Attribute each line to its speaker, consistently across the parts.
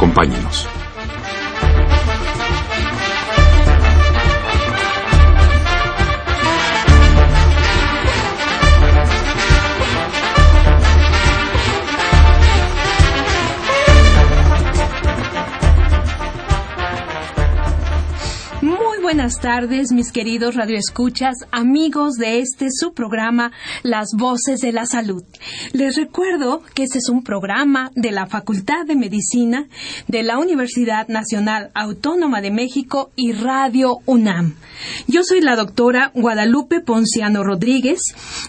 Speaker 1: Acompáñenos.
Speaker 2: buenas tardes, mis queridos radioescuchas, amigos de este su programa Las Voces de la Salud. Les recuerdo que este es un programa de la Facultad de Medicina de la Universidad Nacional Autónoma de México y Radio UNAM. Yo soy la doctora Guadalupe Ponciano Rodríguez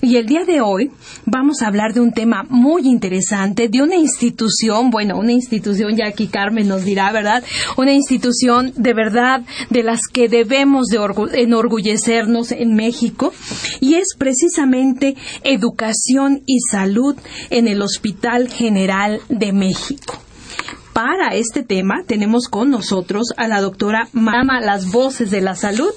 Speaker 2: y el día de hoy vamos a hablar de un tema muy interesante, de una institución, bueno, una institución, ya aquí Carmen nos dirá, ¿verdad? Una institución de verdad de las que debemos de enorgullecernos en México y es precisamente educación y salud en el Hospital General de México. Para este tema tenemos con nosotros a la doctora Mama Las Voces de la Salud.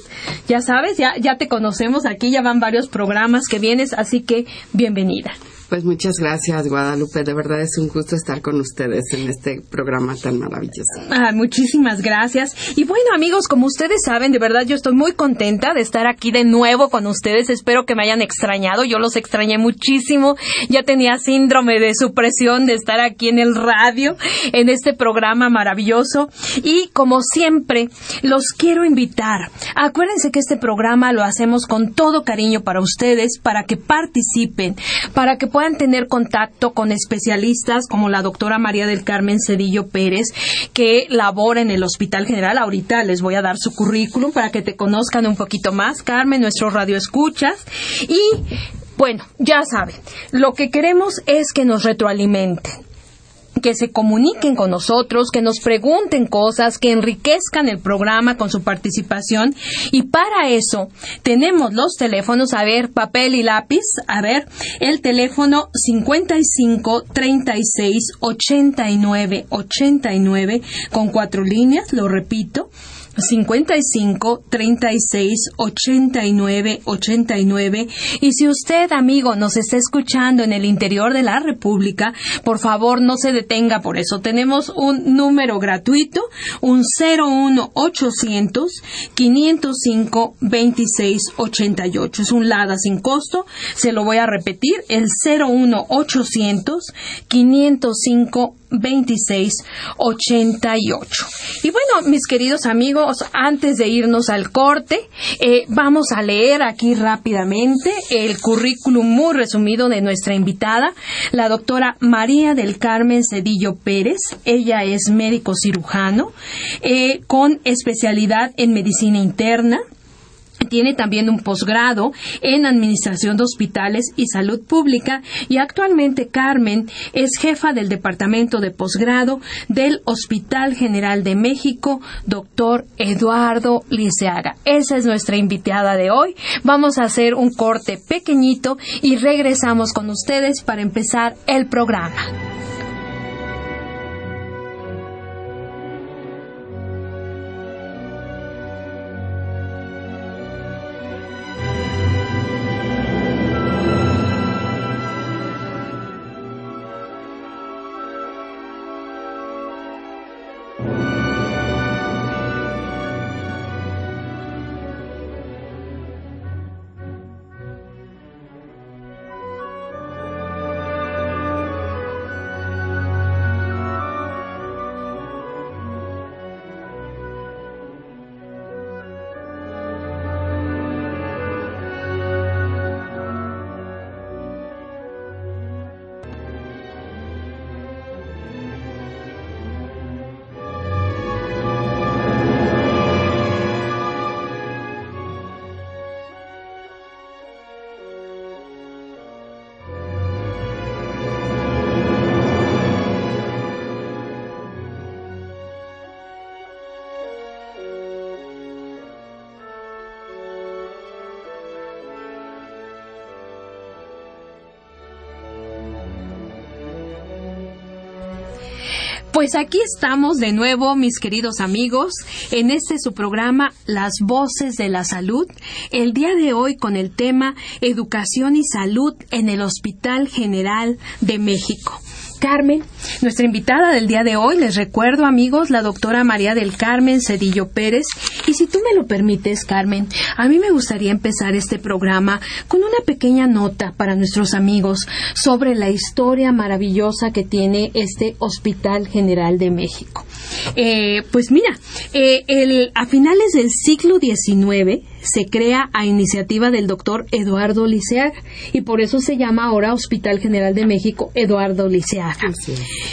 Speaker 2: Ya sabes, ya, ya te conocemos aquí, ya van varios programas que vienes, así que bienvenida.
Speaker 3: Pues muchas gracias, Guadalupe. De verdad es un gusto estar con ustedes en este programa tan maravilloso.
Speaker 2: Ah, muchísimas gracias. Y bueno, amigos, como ustedes saben, de verdad yo estoy muy contenta de estar aquí de nuevo con ustedes. Espero que me hayan extrañado. Yo los extrañé muchísimo. Ya tenía síndrome de supresión de estar aquí en el radio, en este programa maravilloso. Y como siempre, los quiero invitar. Acuérdense que este programa lo hacemos con todo cariño para ustedes, para que participen, para que puedan tener contacto con especialistas como la doctora María del Carmen Cedillo Pérez, que labora en el Hospital General. Ahorita les voy a dar su currículum para que te conozcan un poquito más, Carmen, nuestro radio escuchas. Y bueno, ya saben, lo que queremos es que nos retroalimenten que se comuniquen con nosotros, que nos pregunten cosas, que enriquezcan el programa con su participación. Y para eso tenemos los teléfonos, a ver, papel y lápiz, a ver, el teléfono 55 36 89 89 con cuatro líneas, lo repito, 55 36 89 89 y si usted amigo nos está escuchando en el interior de la República por favor no se detenga por eso. Tenemos un número gratuito un 01 800 505 26 88 es un LADA sin costo. Se lo voy a repetir el 01 800 505 2688. Y bueno, mis queridos amigos, antes de irnos al corte, eh, vamos a leer aquí rápidamente el currículum muy resumido de nuestra invitada, la doctora María del Carmen Cedillo Pérez. Ella es médico cirujano eh, con especialidad en medicina interna, tiene también un posgrado en Administración de Hospitales y Salud Pública y actualmente Carmen es jefa del Departamento de Posgrado del Hospital General de México, doctor Eduardo Liceaga. Esa es nuestra invitada de hoy. Vamos a hacer un corte pequeñito y regresamos con ustedes para empezar el programa. Pues aquí estamos de nuevo, mis queridos amigos, en este su programa Las Voces de la Salud, el día de hoy con el tema Educación y Salud en el Hospital General de México. Carmen, nuestra invitada del día de hoy, les recuerdo amigos, la doctora María del Carmen Cedillo Pérez. Y si tú me lo permites, Carmen, a mí me gustaría empezar este programa con una pequeña nota para nuestros amigos sobre la historia maravillosa que tiene este Hospital General de México. Eh, pues mira, eh, a finales del siglo XIX, se crea a iniciativa del doctor Eduardo Liceaga y por eso se llama ahora Hospital General de México Eduardo Liceaga.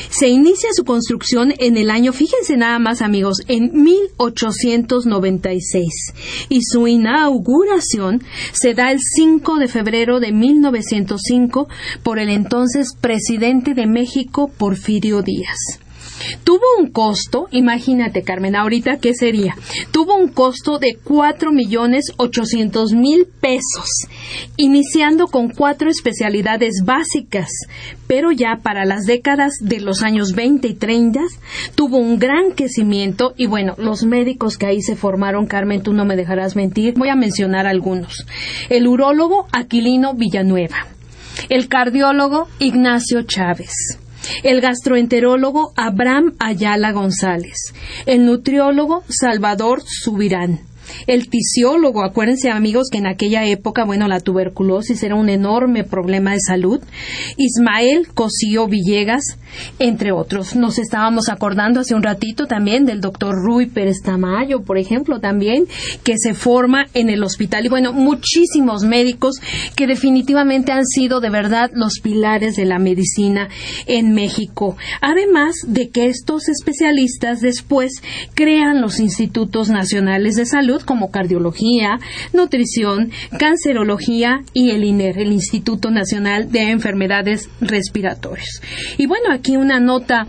Speaker 2: Se inicia su construcción en el año, fíjense nada más amigos, en 1896 y su inauguración se da el 5 de febrero de 1905 por el entonces presidente de México Porfirio Díaz. Tuvo un costo, imagínate Carmen, ahorita qué sería, tuvo un costo de cuatro millones ochocientos mil pesos, iniciando con cuatro especialidades básicas, pero ya para las décadas de los años 20 y 30 tuvo un gran crecimiento y bueno, los médicos que ahí se formaron, Carmen, tú no me dejarás mentir, voy a mencionar algunos. El urólogo Aquilino Villanueva, el cardiólogo Ignacio Chávez, el gastroenterólogo Abraham Ayala González, el nutriólogo Salvador Subirán, el tisiólogo, acuérdense amigos que en aquella época, bueno, la tuberculosis era un enorme problema de salud, Ismael Cosío Villegas, entre otros. Nos estábamos acordando hace un ratito también del doctor Rui Pérez Tamayo, por ejemplo, también, que se forma en el hospital. Y bueno, muchísimos médicos que definitivamente han sido de verdad los pilares de la medicina en México. Además de que estos especialistas después crean los institutos nacionales de salud como cardiología, nutrición, cancerología y el INER, el Instituto Nacional de Enfermedades Respiratorias. Y bueno, aquí una nota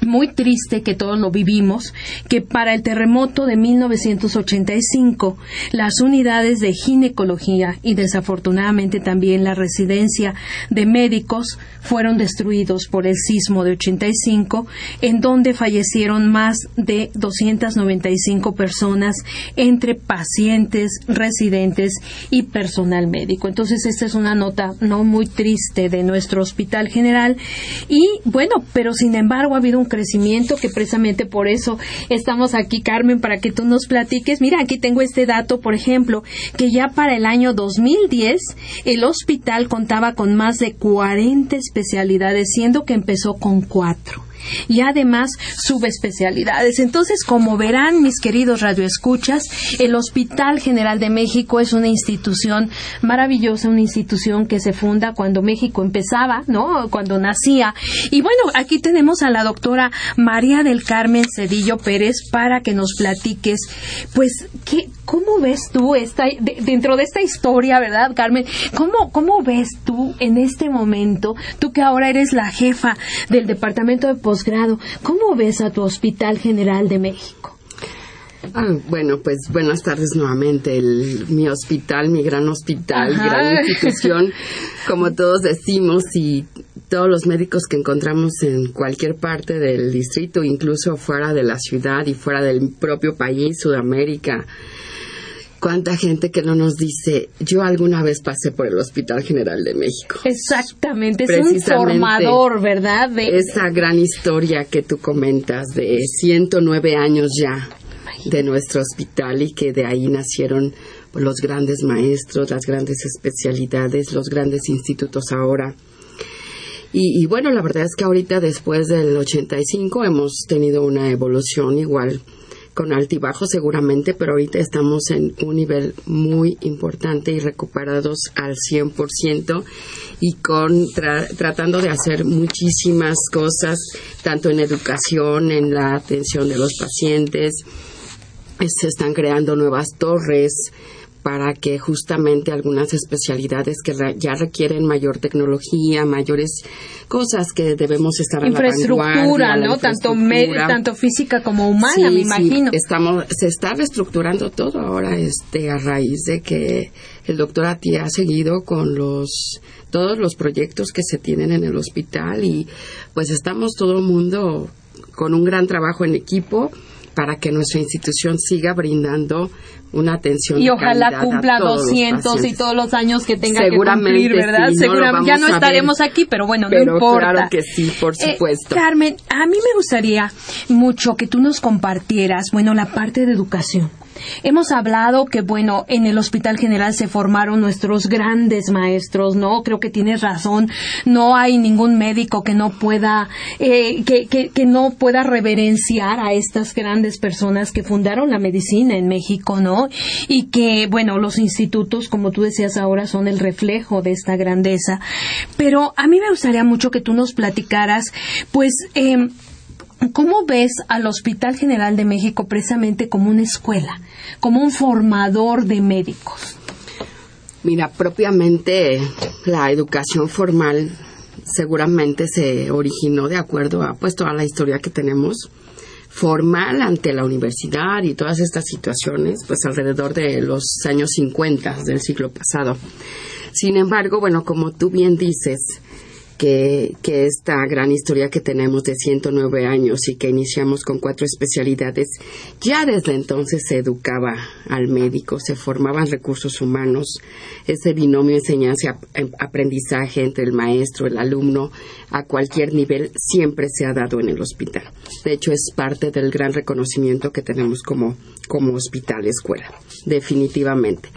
Speaker 2: muy triste que todos lo vivimos, que para el terremoto de 1985 las unidades de ginecología y desafortunadamente también la residencia de médicos fueron destruidos por el sismo de 85, en donde fallecieron más de 295 personas entre pacientes, residentes y personal médico. Entonces, esta es una nota no muy triste de nuestro hospital general y bueno, pero sin embargo ha habido un crecimiento que precisamente por eso estamos aquí, Carmen, para que tú nos platiques. Mira, aquí tengo este dato, por ejemplo, que ya para el año 2010 el hospital contaba con más de 40 especialidades, siendo que empezó con cuatro y además subespecialidades. Entonces, como verán, mis queridos radioescuchas, el Hospital General de México es una institución maravillosa, una institución que se funda cuando México empezaba, ¿no? Cuando nacía. Y bueno, aquí tenemos a la doctora María del Carmen Cedillo Pérez para que nos platiques, pues, ¿qué, ¿cómo ves tú esta, dentro de esta historia, verdad, Carmen? ¿Cómo, ¿Cómo ves tú en este momento, tú que ahora eres la jefa del Departamento de posgrado. ¿Cómo ves a tu Hospital General de México?
Speaker 3: Ah, bueno, pues buenas tardes nuevamente. mi hospital, mi gran hospital, gran institución, como todos decimos, y todos los médicos que encontramos en cualquier parte del distrito, incluso fuera de la ciudad y fuera del propio país, Sudamérica, cuánta gente que no nos dice, yo alguna vez pasé por el Hospital General de México.
Speaker 2: Exactamente, es un formador, ¿verdad?
Speaker 3: De... Esa gran historia que tú comentas de 109 años ya de nuestro hospital y que de ahí nacieron los grandes maestros, las grandes especialidades, los grandes institutos ahora. Y, y, bueno, la verdad es que ahorita después del 85 hemos tenido una evolución igual con altibajo seguramente, pero ahorita estamos en un nivel muy importante y recuperados al 100% y con tratando de hacer muchísimas cosas, tanto en educación, en la atención de los pacientes. Se están creando nuevas torres para que justamente algunas especialidades que ya requieren mayor tecnología, mayores cosas que debemos estar
Speaker 2: infraestructura, ¿no? Tanto tanto física como humana, me imagino.
Speaker 3: estamos se está reestructurando todo ahora este a raíz de que el doctor Ati ha seguido con los todos los proyectos que se tienen en el hospital y pues estamos todo el mundo con un gran trabajo en equipo para que nuestra institución siga brindando una atención
Speaker 2: y ojalá cumpla 200 y todos los años que tenga que cumplir, ¿verdad? Seguramente ya no estaremos aquí, pero bueno, no importa.
Speaker 3: Claro que sí, por eh, supuesto.
Speaker 2: Carmen, a mí me gustaría mucho que tú nos compartieras, bueno, la parte de educación. Hemos hablado que, bueno, en el Hospital General se formaron nuestros grandes maestros, ¿no? Creo que tienes razón. No hay ningún médico que no pueda, eh, que, que, que no pueda reverenciar a estas grandes personas que fundaron la medicina en México, ¿no? Y que, bueno, los institutos, como tú decías ahora, son el reflejo de esta grandeza. Pero a mí me gustaría mucho que tú nos platicaras, pues, eh, ¿Cómo ves al Hospital General de México precisamente como una escuela, como un formador de médicos?
Speaker 3: Mira, propiamente la educación formal seguramente se originó de acuerdo a pues toda la historia que tenemos formal ante la universidad y todas estas situaciones, pues alrededor de los años 50 del siglo pasado. Sin embargo, bueno, como tú bien dices, que, esta gran historia que tenemos de 109 años y que iniciamos con cuatro especialidades, ya desde entonces se educaba al médico, se formaban recursos humanos, ese binomio enseñanza-aprendizaje entre el maestro, el alumno, a cualquier nivel, siempre se ha dado en el hospital. De hecho, es parte del gran reconocimiento que tenemos como, como hospital escuela, definitivamente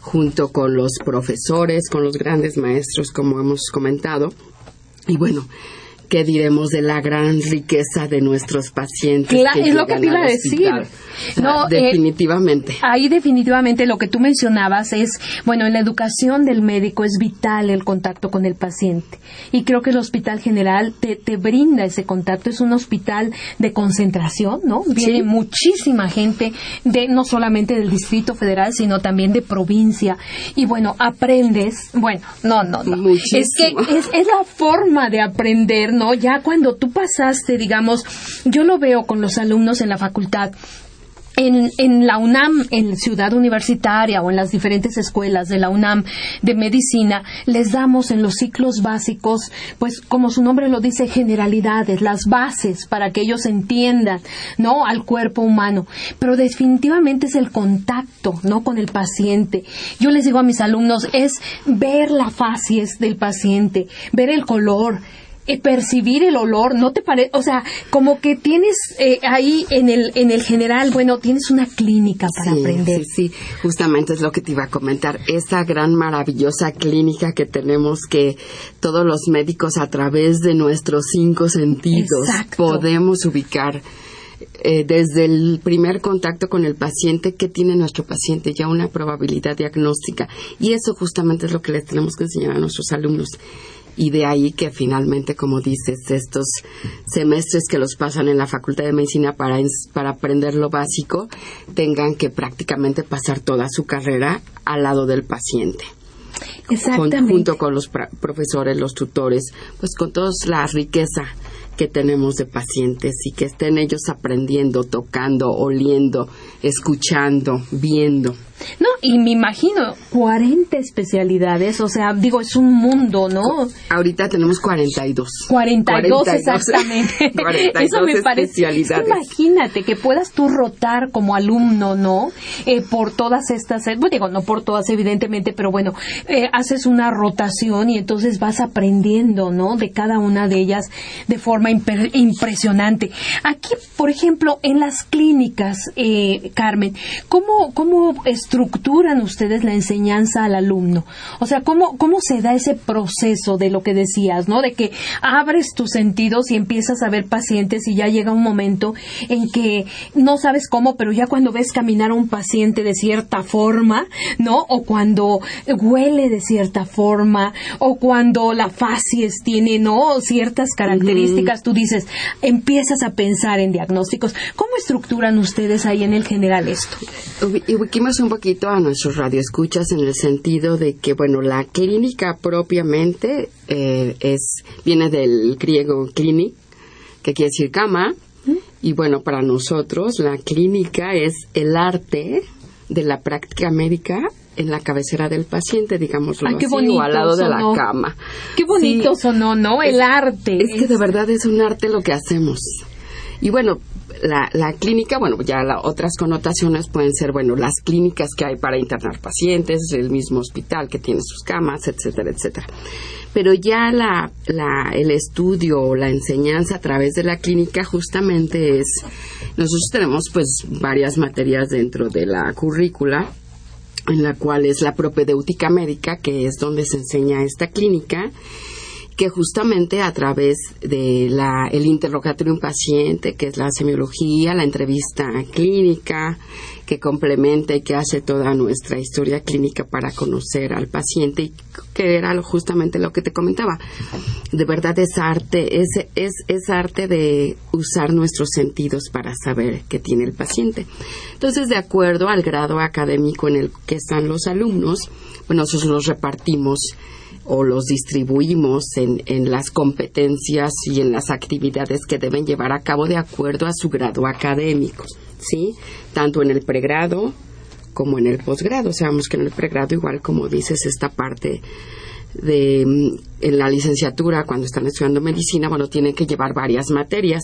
Speaker 3: junto con los profesores, con los grandes maestros, como hemos comentado, y bueno, ¿qué diremos de la gran riqueza de nuestros pacientes?
Speaker 2: Claro, es lo que te iba a decir.
Speaker 3: No, eh, definitivamente.
Speaker 2: ahí definitivamente lo que tú mencionabas es, bueno, en la educación del médico es vital el contacto con el paciente. Y creo que el Hospital General te, te brinda ese contacto. Es un hospital de concentración, ¿no? Viene muchísima gente, de no solamente del Distrito Federal, sino también de provincia. Y bueno, aprendes, bueno, no, no, no. Es que es, es la forma de aprender, ¿no? Ya cuando tú pasaste, digamos, yo lo veo con los alumnos en la facultad, en, la UNAM, en Ciudad Universitaria o en las diferentes escuelas de la UNAM de medicina, les damos en los ciclos básicos, pues como su nombre lo dice, generalidades, las bases para que ellos entiendan, ¿no? Al cuerpo humano. Pero definitivamente es el contacto, ¿no? Con el paciente. Yo les digo a mis alumnos, es ver la facies del paciente, ver el color, eh, percibir el olor, ¿no te parece? O sea, como que tienes eh, ahí en el, en el general, bueno, tienes una clínica para aprender.
Speaker 3: Sí, sí, justamente es lo que te iba a comentar. Esa gran maravillosa clínica que tenemos que todos los médicos a través de nuestros cinco sentidos podemos ubicar. Eh, desde el primer contacto con el paciente, ¿qué tiene nuestro paciente? Ya una probabilidad diagnóstica. Y eso justamente es lo que les tenemos que enseñar a nuestros alumnos y de ahí que finalmente, como dices, estos semestres que los pasan en la Facultad de Medicina para, para aprender lo básico, tengan que prácticamente pasar toda su carrera al lado del paciente.
Speaker 2: Exactamente.
Speaker 3: junto con los profesores, los tutores, pues con toda la riqueza que tenemos de pacientes y que estén ellos aprendiendo, tocando, oliendo, escuchando, viendo.
Speaker 2: No, y me imagino 40 especialidades, o sea, digo, es un mundo, ¿no?
Speaker 3: Ahorita tenemos 42.
Speaker 2: 42, exactamente. 42 Eso me parece. Imagínate que puedas tú rotar como alumno, ¿no? Eh, por todas estas, bueno, digo, no por todas evidentemente, pero bueno, eh, haces una rotación y entonces vas aprendiendo, ¿no? De cada una de ellas de forma impresionante. Aquí, por ejemplo, en las clínicas, eh, Carmen, ¿cómo, cómo estructuran ustedes la enseñanza al alumno? O sea, ¿cómo, ¿cómo se da ese proceso de lo que decías, ¿no? De que abres tus sentidos y empiezas a ver pacientes y ya llega un momento en que no sabes cómo, pero ya cuando ves caminar a un paciente de cierta forma, ¿no? O cuando huele de cierta forma, o cuando la facies tiene, ¿no? Ciertas características, tú dices, empiezas a pensar en diagnósticos. ¿Cómo estructuran ustedes ahí en el general esto?
Speaker 3: Ubiquemos un poquito a nuestros radioescuchas en el sentido de que, bueno, la clínica propiamente eh, es viene del griego clinic, que quiere decir cama, y bueno, para nosotros la clínica es el arte de la práctica médica en la cabecera del paciente, digámoslo
Speaker 2: qué así, o
Speaker 3: al lado de la cama.
Speaker 2: Qué bonito sonó, ¿no? El arte.
Speaker 3: Es que de verdad es un arte lo que hacemos Y bueno, la, la clínica, bueno, ya las otras connotaciones pueden ser, bueno, las clínicas que hay para internar pacientes, el mismo hospital que tiene sus camas, etcétera, etcétera. Pero ya la, la, el estudio o la enseñanza a través de la clínica justamente es, nosotros tenemos pues varias materias dentro de la currícula, en la cual es la propedéutica médica, que es donde se enseña esta clínica, que justamente a través de la, el interrogatorio de un paciente, que es la semiología, la entrevista clínica, que complementa y que hace toda nuestra historia clínica para conocer al paciente y que era justamente lo que te comentaba. De verdad es arte, es, es, es arte de usar nuestros sentidos para saber qué tiene el paciente. Entonces, de acuerdo al grado académico en el que están los alumnos, bueno, nosotros los repartimos o los distribuimos en, en, las competencias y en las actividades que deben llevar a cabo de acuerdo a su grado académico, ¿sí? Tanto en el pregrado como en el posgrado. Sabemos que en el pregrado, igual como dices, esta parte de mm, en la licenciatura cuando están estudiando medicina, bueno, tienen que llevar varias materias,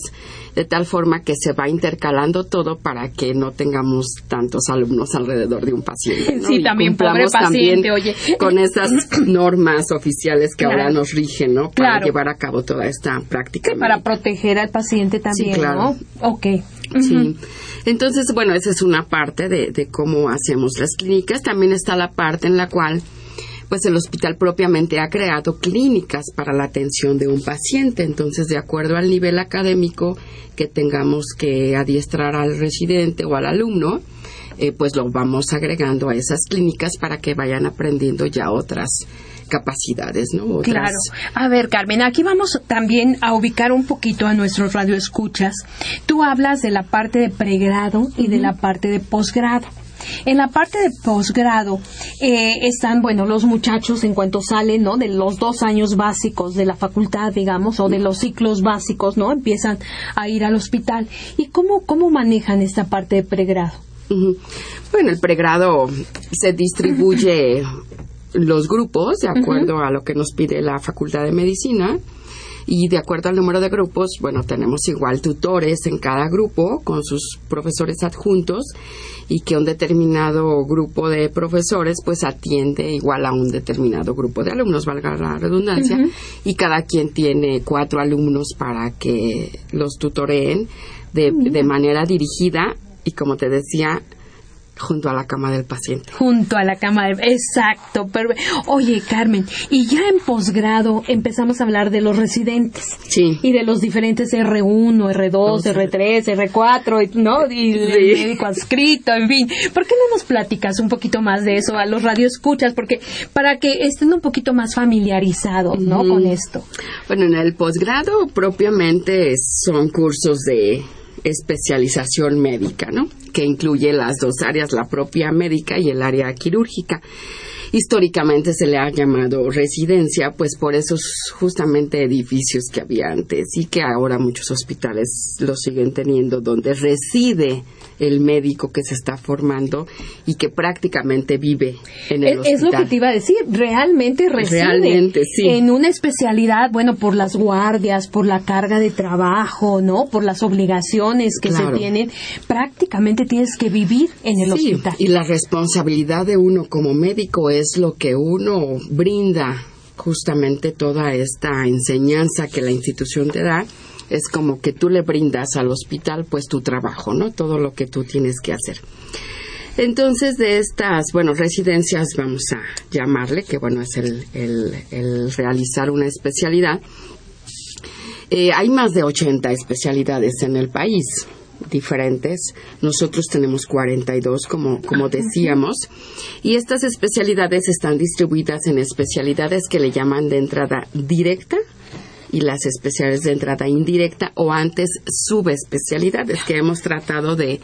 Speaker 3: de tal forma que se va intercalando todo para que no tengamos tantos alumnos alrededor de un paciente. ¿no?
Speaker 2: Sí, y también pobre paciente,
Speaker 3: también
Speaker 2: oye.
Speaker 3: Con esas normas oficiales que claro. ahora nos rigen, ¿no? Para
Speaker 2: claro.
Speaker 3: llevar a cabo toda esta práctica.
Speaker 2: Sí, para proteger al paciente también,
Speaker 3: sí, claro.
Speaker 2: ¿no? Ok.
Speaker 3: Uh -huh. Sí. Entonces, bueno, esa es una parte de, de cómo hacemos las clínicas. También está la parte en la cual pues el hospital propiamente ha creado clínicas para la atención de un paciente. Entonces, de acuerdo al nivel académico que tengamos que adiestrar al residente o al alumno, eh, pues lo vamos agregando a esas clínicas para que vayan aprendiendo ya otras capacidades, ¿no? Otras...
Speaker 2: Claro. A ver, Carmen, aquí vamos también a ubicar un poquito a nuestros radioescuchas. Tú hablas de la parte de pregrado y uh -huh. de la parte de posgrado. En la parte de posgrado eh, están, bueno, los muchachos en cuanto salen, ¿no? De los dos años básicos de la facultad, digamos, o de los ciclos básicos, ¿no? Empiezan a ir al hospital. ¿Y cómo, cómo manejan esta parte de pregrado?
Speaker 3: Uh -huh. Bueno, el pregrado se distribuye los grupos de acuerdo uh -huh. a lo que nos pide la Facultad de Medicina y de acuerdo al número de grupos, bueno, tenemos igual tutores en cada grupo con sus profesores adjuntos y que un determinado grupo de profesores pues atiende igual a un determinado grupo de alumnos, valga la redundancia, uh -huh. y cada quien tiene cuatro alumnos para que los tutoreen de, uh -huh. de manera dirigida y como te decía, junto a la cama del paciente.
Speaker 2: Junto a la cama del exacto. Pero, oye, Carmen, y ya en posgrado empezamos a hablar de los residentes.
Speaker 3: Sí.
Speaker 2: Y de los diferentes R1, R2, oh, sí. R3, R4, ¿no? Y sí. el médico adscrito, en fin. ¿Por qué no nos platicas un poquito más de eso a los radioescuchas? Porque para que estén un poquito más familiarizados, ¿no? Mm. Con esto.
Speaker 3: Bueno, en el posgrado propiamente son cursos de especialización médica, ¿no? Que incluye las dos áreas, la propia médica y el área quirúrgica. Históricamente se le ha llamado residencia, pues por esos justamente edificios que había antes y que ahora muchos hospitales lo siguen teniendo, donde reside el médico que se está formando y que prácticamente vive en el
Speaker 2: es,
Speaker 3: hospital.
Speaker 2: Es lo que te iba a decir, realmente reside
Speaker 3: realmente, sí.
Speaker 2: en una especialidad, bueno, por las guardias, por la carga de trabajo, ¿no? Por las obligaciones que claro. se tienen, prácticamente tienes que vivir en el
Speaker 3: sí,
Speaker 2: hospital.
Speaker 3: Y la responsabilidad de uno como médico es lo que uno brinda justamente toda esta enseñanza que la institución te da es como que tú le brindas al hospital pues tu trabajo, ¿no? Todo lo que tú tienes que hacer. Entonces, de estas, bueno, residencias, vamos a llamarle, que bueno, es el, el, el realizar una especialidad. Eh, hay más de 80 especialidades en el país diferentes. Nosotros tenemos 42, como, como decíamos. Y estas especialidades están distribuidas en especialidades que le llaman de entrada directa, y las especialidades de entrada indirecta o antes subespecialidades que hemos tratado de,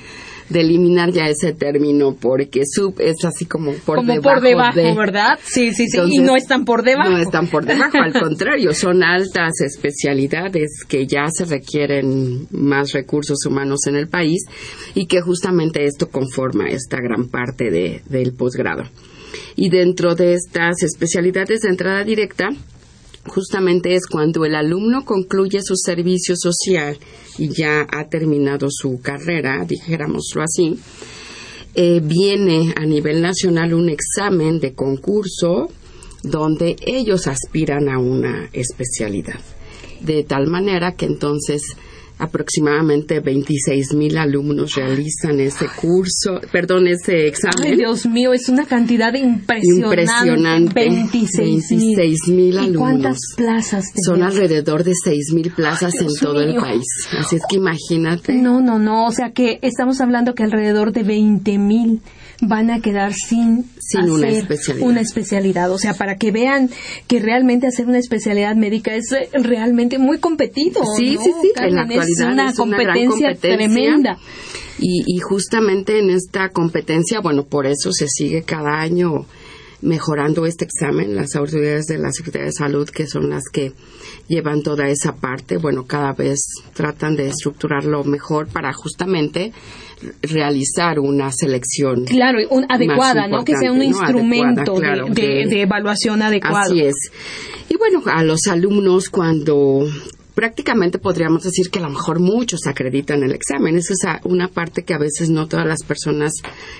Speaker 3: de eliminar ya ese término porque sub es así como por
Speaker 2: como
Speaker 3: debajo
Speaker 2: por debajo,
Speaker 3: de,
Speaker 2: ¿verdad? Sí, sí, sí.
Speaker 3: Entonces,
Speaker 2: y no están por debajo.
Speaker 3: No están por debajo, al contrario, son altas especialidades que ya se requieren más recursos humanos en el país y que justamente esto conforma esta gran parte de, del posgrado. Y dentro de estas especialidades de entrada directa, justamente es cuando el alumno concluye su servicio social y ya ha terminado su carrera, dijéramoslo así, eh, viene a nivel nacional un examen de concurso donde ellos aspiran a una especialidad. De tal manera que entonces aproximadamente 26 mil alumnos realizan ese curso, perdón, ese examen.
Speaker 2: Ay, Dios mío, es una cantidad impresionante.
Speaker 3: Impresionante. 26 mil alumnos.
Speaker 2: ¿Y cuántas plazas
Speaker 3: Son alrededor de 6 mil plazas en todo el país. Así es que imagínate.
Speaker 2: No, no, no. O sea que estamos hablando que alrededor de 20 mil van a quedar sin,
Speaker 3: sin una, especialidad.
Speaker 2: una especialidad. O sea, para que vean que realmente hacer una especialidad médica es eh, realmente muy competido.
Speaker 3: Sí,
Speaker 2: ¿no?
Speaker 3: sí, sí.
Speaker 2: Carmen,
Speaker 3: en la actualidad
Speaker 2: es una,
Speaker 3: es
Speaker 2: competencia,
Speaker 3: competencia
Speaker 2: tremenda.
Speaker 3: Y, y justamente en esta competencia, bueno, por eso se sigue cada año mejorando este examen. Las autoridades de la Secretaría de Salud, que son las que llevan toda esa parte, bueno, cada vez tratan de estructurarlo mejor para justamente realizar una selección.
Speaker 2: Claro, un, adecuada, ¿no? Que sea un instrumento
Speaker 3: Adecuada, claro,
Speaker 2: de, de-
Speaker 3: de-
Speaker 2: de evaluación adecuado.
Speaker 3: Así es. Y bueno, a los alumnos cuando prácticamente podríamos decir que a lo mejor muchos acreditan el examen. Esa es una parte que a veces no todas las personas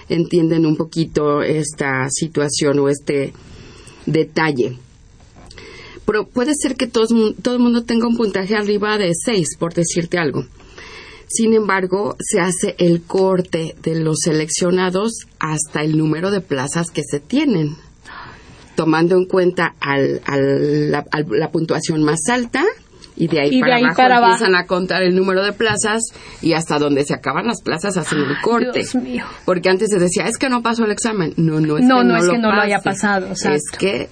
Speaker 3: entienden un poquito esta situación o este detalle. Pero puede ser que todos mu- todo el mundo tenga un puntaje arriba de 6, por decirte algo. Sin embargo, se hace el corte de los seleccionados hasta el número de plazas que se tienen, tomando en cuenta al- al- la puntuación más alta y de ahí,
Speaker 2: Y de
Speaker 3: para,
Speaker 2: ahí
Speaker 3: abajo
Speaker 2: para abajo.
Speaker 3: empiezan a contar el número de plazas y hasta donde se acaban las plazas hacen el corte.
Speaker 2: Dios mío.
Speaker 3: Porque antes se decía, es que no pasó el examen. No, no es
Speaker 2: No,
Speaker 3: que
Speaker 2: no
Speaker 3: no,
Speaker 2: es
Speaker 3: lo
Speaker 2: que no lo haya pasado, exacto.
Speaker 3: Es que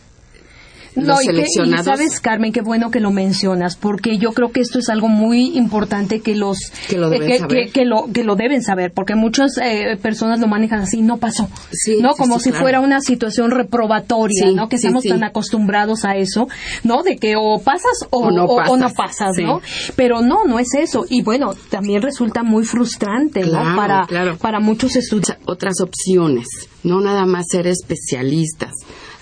Speaker 2: No,
Speaker 3: los
Speaker 2: y, que- y sabes, Carmen, qué bueno que lo mencionas, porque yo creo que esto es algo muy importante que los
Speaker 3: Que lo deben
Speaker 2: eh, que,
Speaker 3: saber.
Speaker 2: que- lo que lo deben saber, porque muchas eh, personas lo manejan así, no pasó,
Speaker 3: Sí,
Speaker 2: no como
Speaker 3: sí,
Speaker 2: si
Speaker 3: claro.
Speaker 2: fuera una situación reprobatoria,
Speaker 3: Sí,
Speaker 2: no que estamos tan acostumbrados a eso, no de que o pasas o,
Speaker 3: O no
Speaker 2: o- o no
Speaker 3: pasas,
Speaker 2: no, pero no, no es eso, y bueno, también resulta muy frustrante, ¿no? Para
Speaker 3: claro.
Speaker 2: para muchos estudiantes.
Speaker 3: otras opciones, no nada más ser especialistas.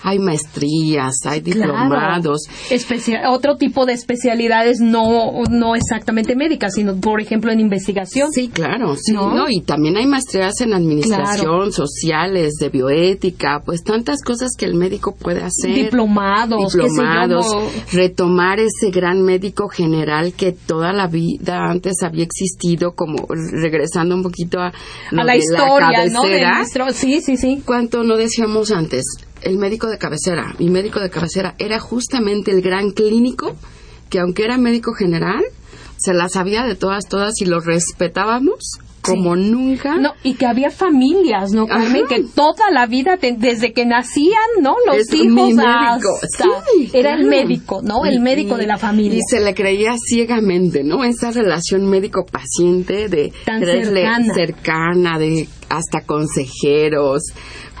Speaker 3: Hay maestrías, hay diplomados.
Speaker 2: Especia- otro tipo de especialidades no, no exactamente médicas, sino, por ejemplo, en investigación.
Speaker 3: Sí, claro, sí,
Speaker 2: ¿No?
Speaker 3: ¿no? Y también hay maestrías en administración, sociales, de bioética, pues tantas cosas que el médico puede hacer.
Speaker 2: Diplomados,
Speaker 3: Diplomados, retomar ese gran médico general que toda la vida antes había existido, como regresando un poquito a,
Speaker 2: la historia, ¿no?
Speaker 3: Cabecera.
Speaker 2: nuestro- sí, sí, sí.
Speaker 3: ¿Cuánto no decíamos antes? El médico de cabecera. Mi médico de cabecera era justamente el gran clínico que aunque era médico general, se la sabía de todas, todas y lo respetábamos como nunca.
Speaker 2: No, y que había familias, ¿no, Carmen? Que toda la vida, te- desde que nacían, ¿no? Los
Speaker 3: Es
Speaker 2: hijos hasta-
Speaker 3: Sí,
Speaker 2: Era el médico, ¿no? El médico
Speaker 3: y-
Speaker 2: de la familia.
Speaker 3: Y se le creía ciegamente, ¿no? Esa relación médico-paciente de
Speaker 2: Tan
Speaker 3: creerle
Speaker 2: cercana.
Speaker 3: cercana, de hasta consejeros,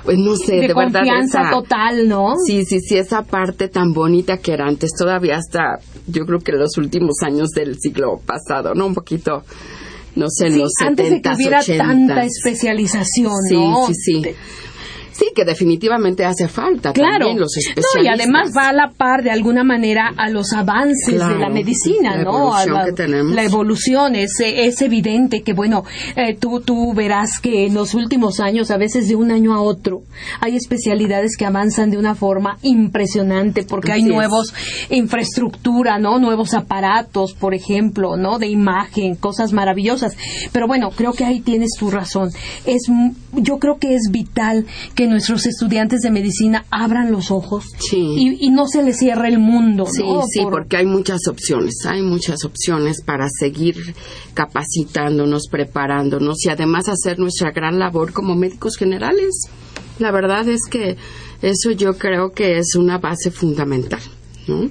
Speaker 3: pues no sé, de,
Speaker 2: de
Speaker 3: verdad
Speaker 2: confianza
Speaker 3: esa-
Speaker 2: total, ¿no?
Speaker 3: Sí, sí, sí, esa parte tan bonita que era antes, todavía hasta, yo creo que los últimos años del siglo pasado, ¿no? Un poquito, no sé, en
Speaker 2: Sí,
Speaker 3: los 70s,
Speaker 2: antes de que hubiera
Speaker 3: 80s.
Speaker 2: tanta especialización, ¿no?
Speaker 3: sí, sí. Sí, que definitivamente hace falta
Speaker 2: Claro.
Speaker 3: también los
Speaker 2: No,
Speaker 3: especialistas.
Speaker 2: y además va a la par de alguna manera a los avances
Speaker 3: Claro,
Speaker 2: de la medicina,
Speaker 3: la
Speaker 2: ¿no? A
Speaker 3: evolución que tenemos.
Speaker 2: La evolución es, es evidente que, bueno, eh, tú, tú verás que en los últimos años, a veces de un año a otro, hay especialidades que avanzan de una forma impresionante porque hay
Speaker 3: es.
Speaker 2: nuevos infraestructura, ¿no? Nuevos aparatos, por ejemplo, ¿no? De imagen, cosas maravillosas. Pero bueno, creo que ahí tienes tu razón. Es, yo creo que es vital que nuestros estudiantes de medicina abran los ojos
Speaker 3: Sí.
Speaker 2: y, y no se les cierre el mundo,
Speaker 3: Sí,
Speaker 2: ¿no?
Speaker 3: sí,
Speaker 2: Por-
Speaker 3: porque hay muchas opciones, hay muchas opciones para seguir capacitándonos, preparándonos y además hacer nuestra gran labor como médicos generales. La verdad es que eso yo creo que es una base fundamental, ¿no?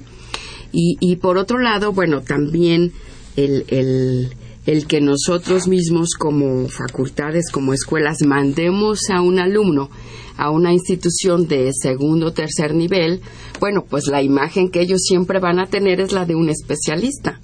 Speaker 3: Y, y por otro lado, bueno, también el, el, el que nosotros mismos como facultades, como escuelas, mandemos a un alumno a una institución de segundo o tercer nivel, bueno, pues la imagen que ellos siempre van a tener es la de un especialista.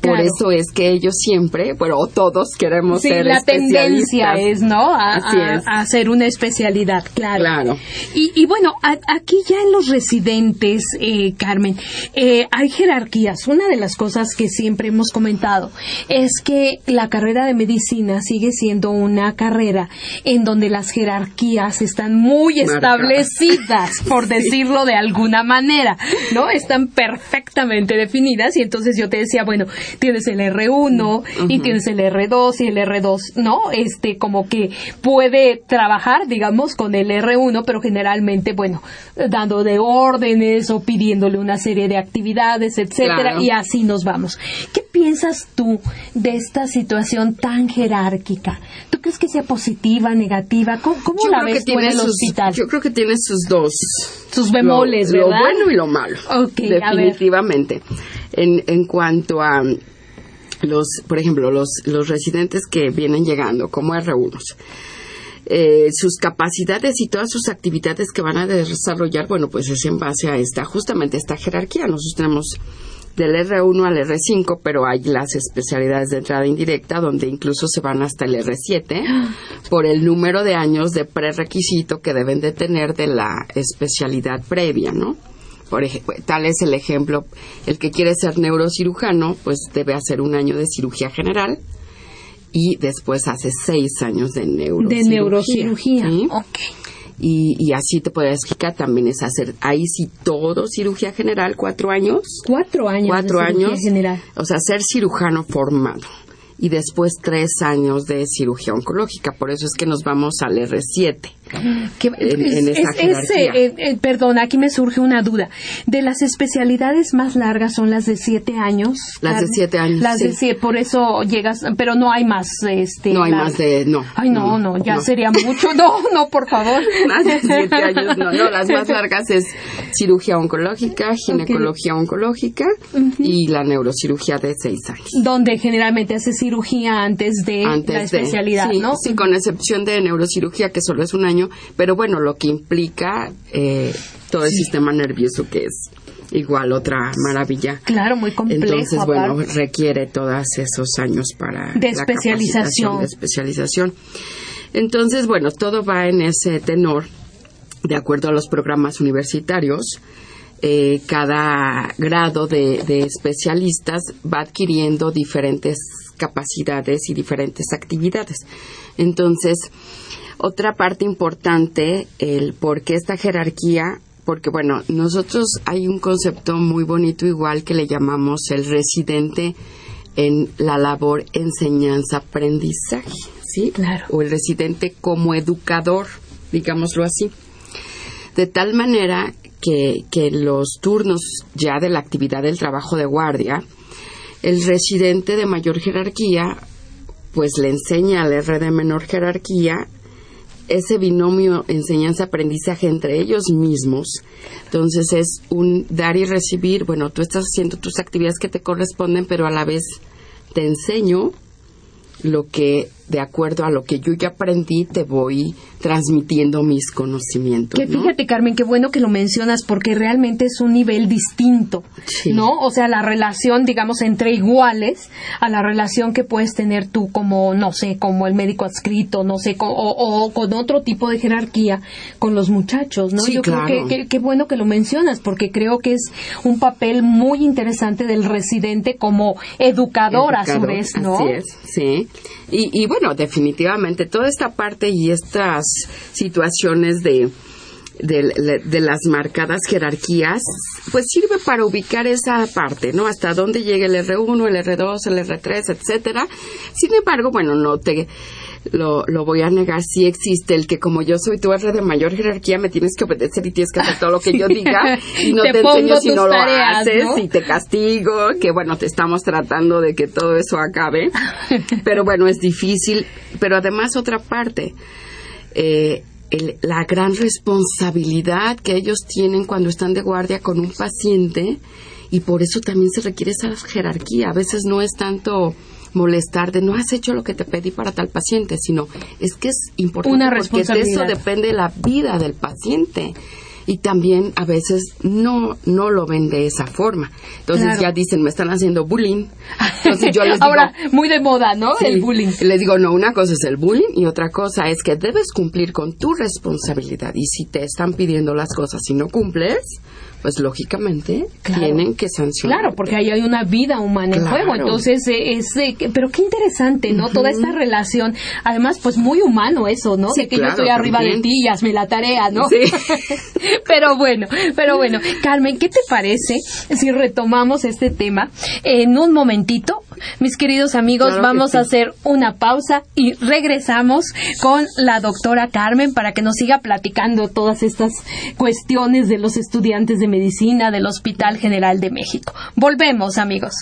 Speaker 3: Por eso es que ellos siempre, bueno, todos queremos
Speaker 2: sí,
Speaker 3: ser
Speaker 2: la tendencia es, ¿no? A,
Speaker 3: Así
Speaker 2: a-
Speaker 3: es.
Speaker 2: a hacer una especialidad, claro.
Speaker 3: Claro.
Speaker 2: Y, y bueno, a- aquí ya en los residentes, eh, Carmen, eh, hay jerarquías. Una de las cosas que siempre hemos comentado es que la carrera de medicina sigue siendo una carrera en donde las jerarquías están muy establecidas, por decirlo de alguna manera, ¿no? Están perfectamente definidas y entonces yo te decía, bueno, tienes el R1 y tienes el R2 y el R2, ¿no? Este, como que puede trabajar, digamos, con el R1, pero generalmente, bueno, dando de órdenes o pidiéndole una serie de actividades, etcétera,
Speaker 3: Claro.
Speaker 2: y así nos vamos. ¿Qué piensas tú de esta situación tan jerárquica? ¿Tú crees que sea positiva, negativa? ¿Cómo, la ves tú en el
Speaker 3: sus,
Speaker 2: hospital?
Speaker 3: yo creo que tiene sus dos.
Speaker 2: Sus bemoles,
Speaker 3: lo,
Speaker 2: ¿verdad?
Speaker 3: Lo bueno y lo malo.
Speaker 2: Ok, a ver.
Speaker 3: definitivamente. En, en cuanto a los, por ejemplo, los, los residentes que vienen llegando como R1, eh, sus capacidades y todas sus actividades que van a desarrollar, bueno, pues es en base a esta, justamente esta jerarquía. Nosotros tenemos del R1 al R5, pero hay las especialidades de entrada indirecta, donde incluso se van hasta el R7, por el número de años de prerequisito que deben de tener de la especialidad previa, ¿no? Por ejemplo, tal es el ejemplo, el que quiere ser neurocirujano, pues debe hacer un año de cirugía general y después hace seis años de neurocirugía.
Speaker 2: de neurocirugía.
Speaker 3: ¿sí?
Speaker 2: Ok.
Speaker 3: Y, y así te puedo explicar, también es hacer, ahí sí todo cirugía general, cuatro años.
Speaker 2: Cuatro años.
Speaker 3: Cuatro
Speaker 2: de
Speaker 3: años.
Speaker 2: General.
Speaker 3: O sea, ser cirujano formado. Y después tres años de cirugía oncológica. Por eso es que nos vamos al R7.
Speaker 2: Que-
Speaker 3: En- en esa jerarquía.
Speaker 2: eh, eh, perdón, aquí me surge una duda. De las especialidades más largas son las de siete años.
Speaker 3: Las de siete años,
Speaker 2: Las de
Speaker 3: sí.
Speaker 2: siete, por eso llegas, pero no hay más. Este,
Speaker 3: No hay
Speaker 2: largas.
Speaker 3: más de, no.
Speaker 2: Ay, no, no, ya
Speaker 3: no.
Speaker 2: sería mucho. No, no, por favor.
Speaker 3: Más de siete años, no, no, las más largas es cirugía oncológica, ginecología oncológica y la neurocirugía de seis años.
Speaker 2: Donde generalmente hace cirugía antes de
Speaker 3: antes
Speaker 2: la
Speaker 3: de-
Speaker 2: especialidad,
Speaker 3: sí,
Speaker 2: ¿no?
Speaker 3: Sí, con excepción de neurocirugía, que solo es un año, pero bueno, lo que implica eh, todo el sistema nervioso, que es igual otra maravilla.
Speaker 2: Claro, muy complejo.
Speaker 3: Entonces, bueno,
Speaker 2: aparte.
Speaker 3: requiere todos esos años para
Speaker 2: De
Speaker 3: la
Speaker 2: especialización.
Speaker 3: de especialización. Entonces, bueno, todo va en ese tenor, de acuerdo a los programas universitarios. eh, cada grado de, de especialistas va adquiriendo diferentes capacidades y diferentes actividades. Entonces, otra parte importante, el por qué esta jerarquía, porque bueno, nosotros hay un concepto muy bonito igual que le llamamos el residente en la labor enseñanza-aprendizaje, ¿sí?
Speaker 2: Claro.
Speaker 3: O el residente como educador, digámoslo así. De tal manera que, que los turnos ya de la actividad del trabajo de guardia, el residente de mayor jerarquía, pues le enseña al R de menor jerarquía ese binomio enseñanza-aprendizaje entre ellos mismos. Entonces es un dar y recibir. Bueno, tú estás haciendo tus actividades que te corresponden, pero a la vez te enseño lo que, de acuerdo a lo que yo ya aprendí, te voy transmitiendo mis conocimientos.
Speaker 2: Que
Speaker 3: ¿no?
Speaker 2: fíjate, Carmen, qué bueno que lo mencionas porque realmente es un nivel distinto,
Speaker 3: Sí.
Speaker 2: ¿no? O sea, la relación, digamos, entre iguales a la relación que puedes tener tú como, no sé, como el médico adscrito, no sé, co- o, o con otro tipo de jerarquía con los muchachos, ¿no?
Speaker 3: Sí,
Speaker 2: Yo
Speaker 3: claro.
Speaker 2: creo que, qué bueno que lo mencionas porque creo que es un papel muy interesante del residente como educador, a su
Speaker 3: Educador,
Speaker 2: vez, ¿no?
Speaker 3: Así es, sí. Y, y bueno, definitivamente toda esta parte y estas situaciones de, de, de las marcadas jerarquías, pues sirve para ubicar esa parte, ¿no? Hasta dónde llega el R1, el R2, el R3, etcétera. Sin embargo, bueno, no te lo, lo voy a negar, sí existe el que como yo soy tu R de mayor jerarquía, me tienes que obedecer y tienes que hacer todo lo que yo diga y no
Speaker 2: Te
Speaker 3: te, enseño si no lo haces
Speaker 2: ¿no?
Speaker 3: y te castigo, que bueno, te estamos tratando de que todo eso acabe, pero bueno, es difícil, pero además otra parte, eh, el- la gran responsabilidad que ellos tienen cuando están de guardia con un paciente y por eso también se requiere esa jerarquía. A veces no es tanto molestar de no has hecho lo que te pedí para tal paciente, sino es que es importante
Speaker 2: Una
Speaker 3: porque de eso depende la vida del paciente. Y también a veces no no lo ven de esa forma. Entonces ya dicen, me están haciendo bullying. Entonces yo les digo,
Speaker 2: Ahora, muy de moda, ¿no? el bullying.
Speaker 3: Les digo, no, una cosa es el bullying y otra cosa es que debes cumplir con tu responsabilidad. Y si te están pidiendo las cosas y no cumples, pues lógicamente tienen que sancionar.
Speaker 2: Claro, porque ahí hay una vida humana en juego. Entonces, eh, es, pero qué interesante, ¿no? Toda esta relación. Además, pues muy humano eso, ¿no? de que yo estoy arriba de ti y hazme la tarea, ¿no? Sí. pero bueno, pero bueno. Carmen, ¿qué te parece si retomamos este tema en un momentito? Mis queridos amigos, vamos a hacer una pausa y regresamos con la doctora Carmen para que nos siga platicando todas estas cuestiones de los estudiantes de medicina del Hospital General de México. Volvemos, amigos.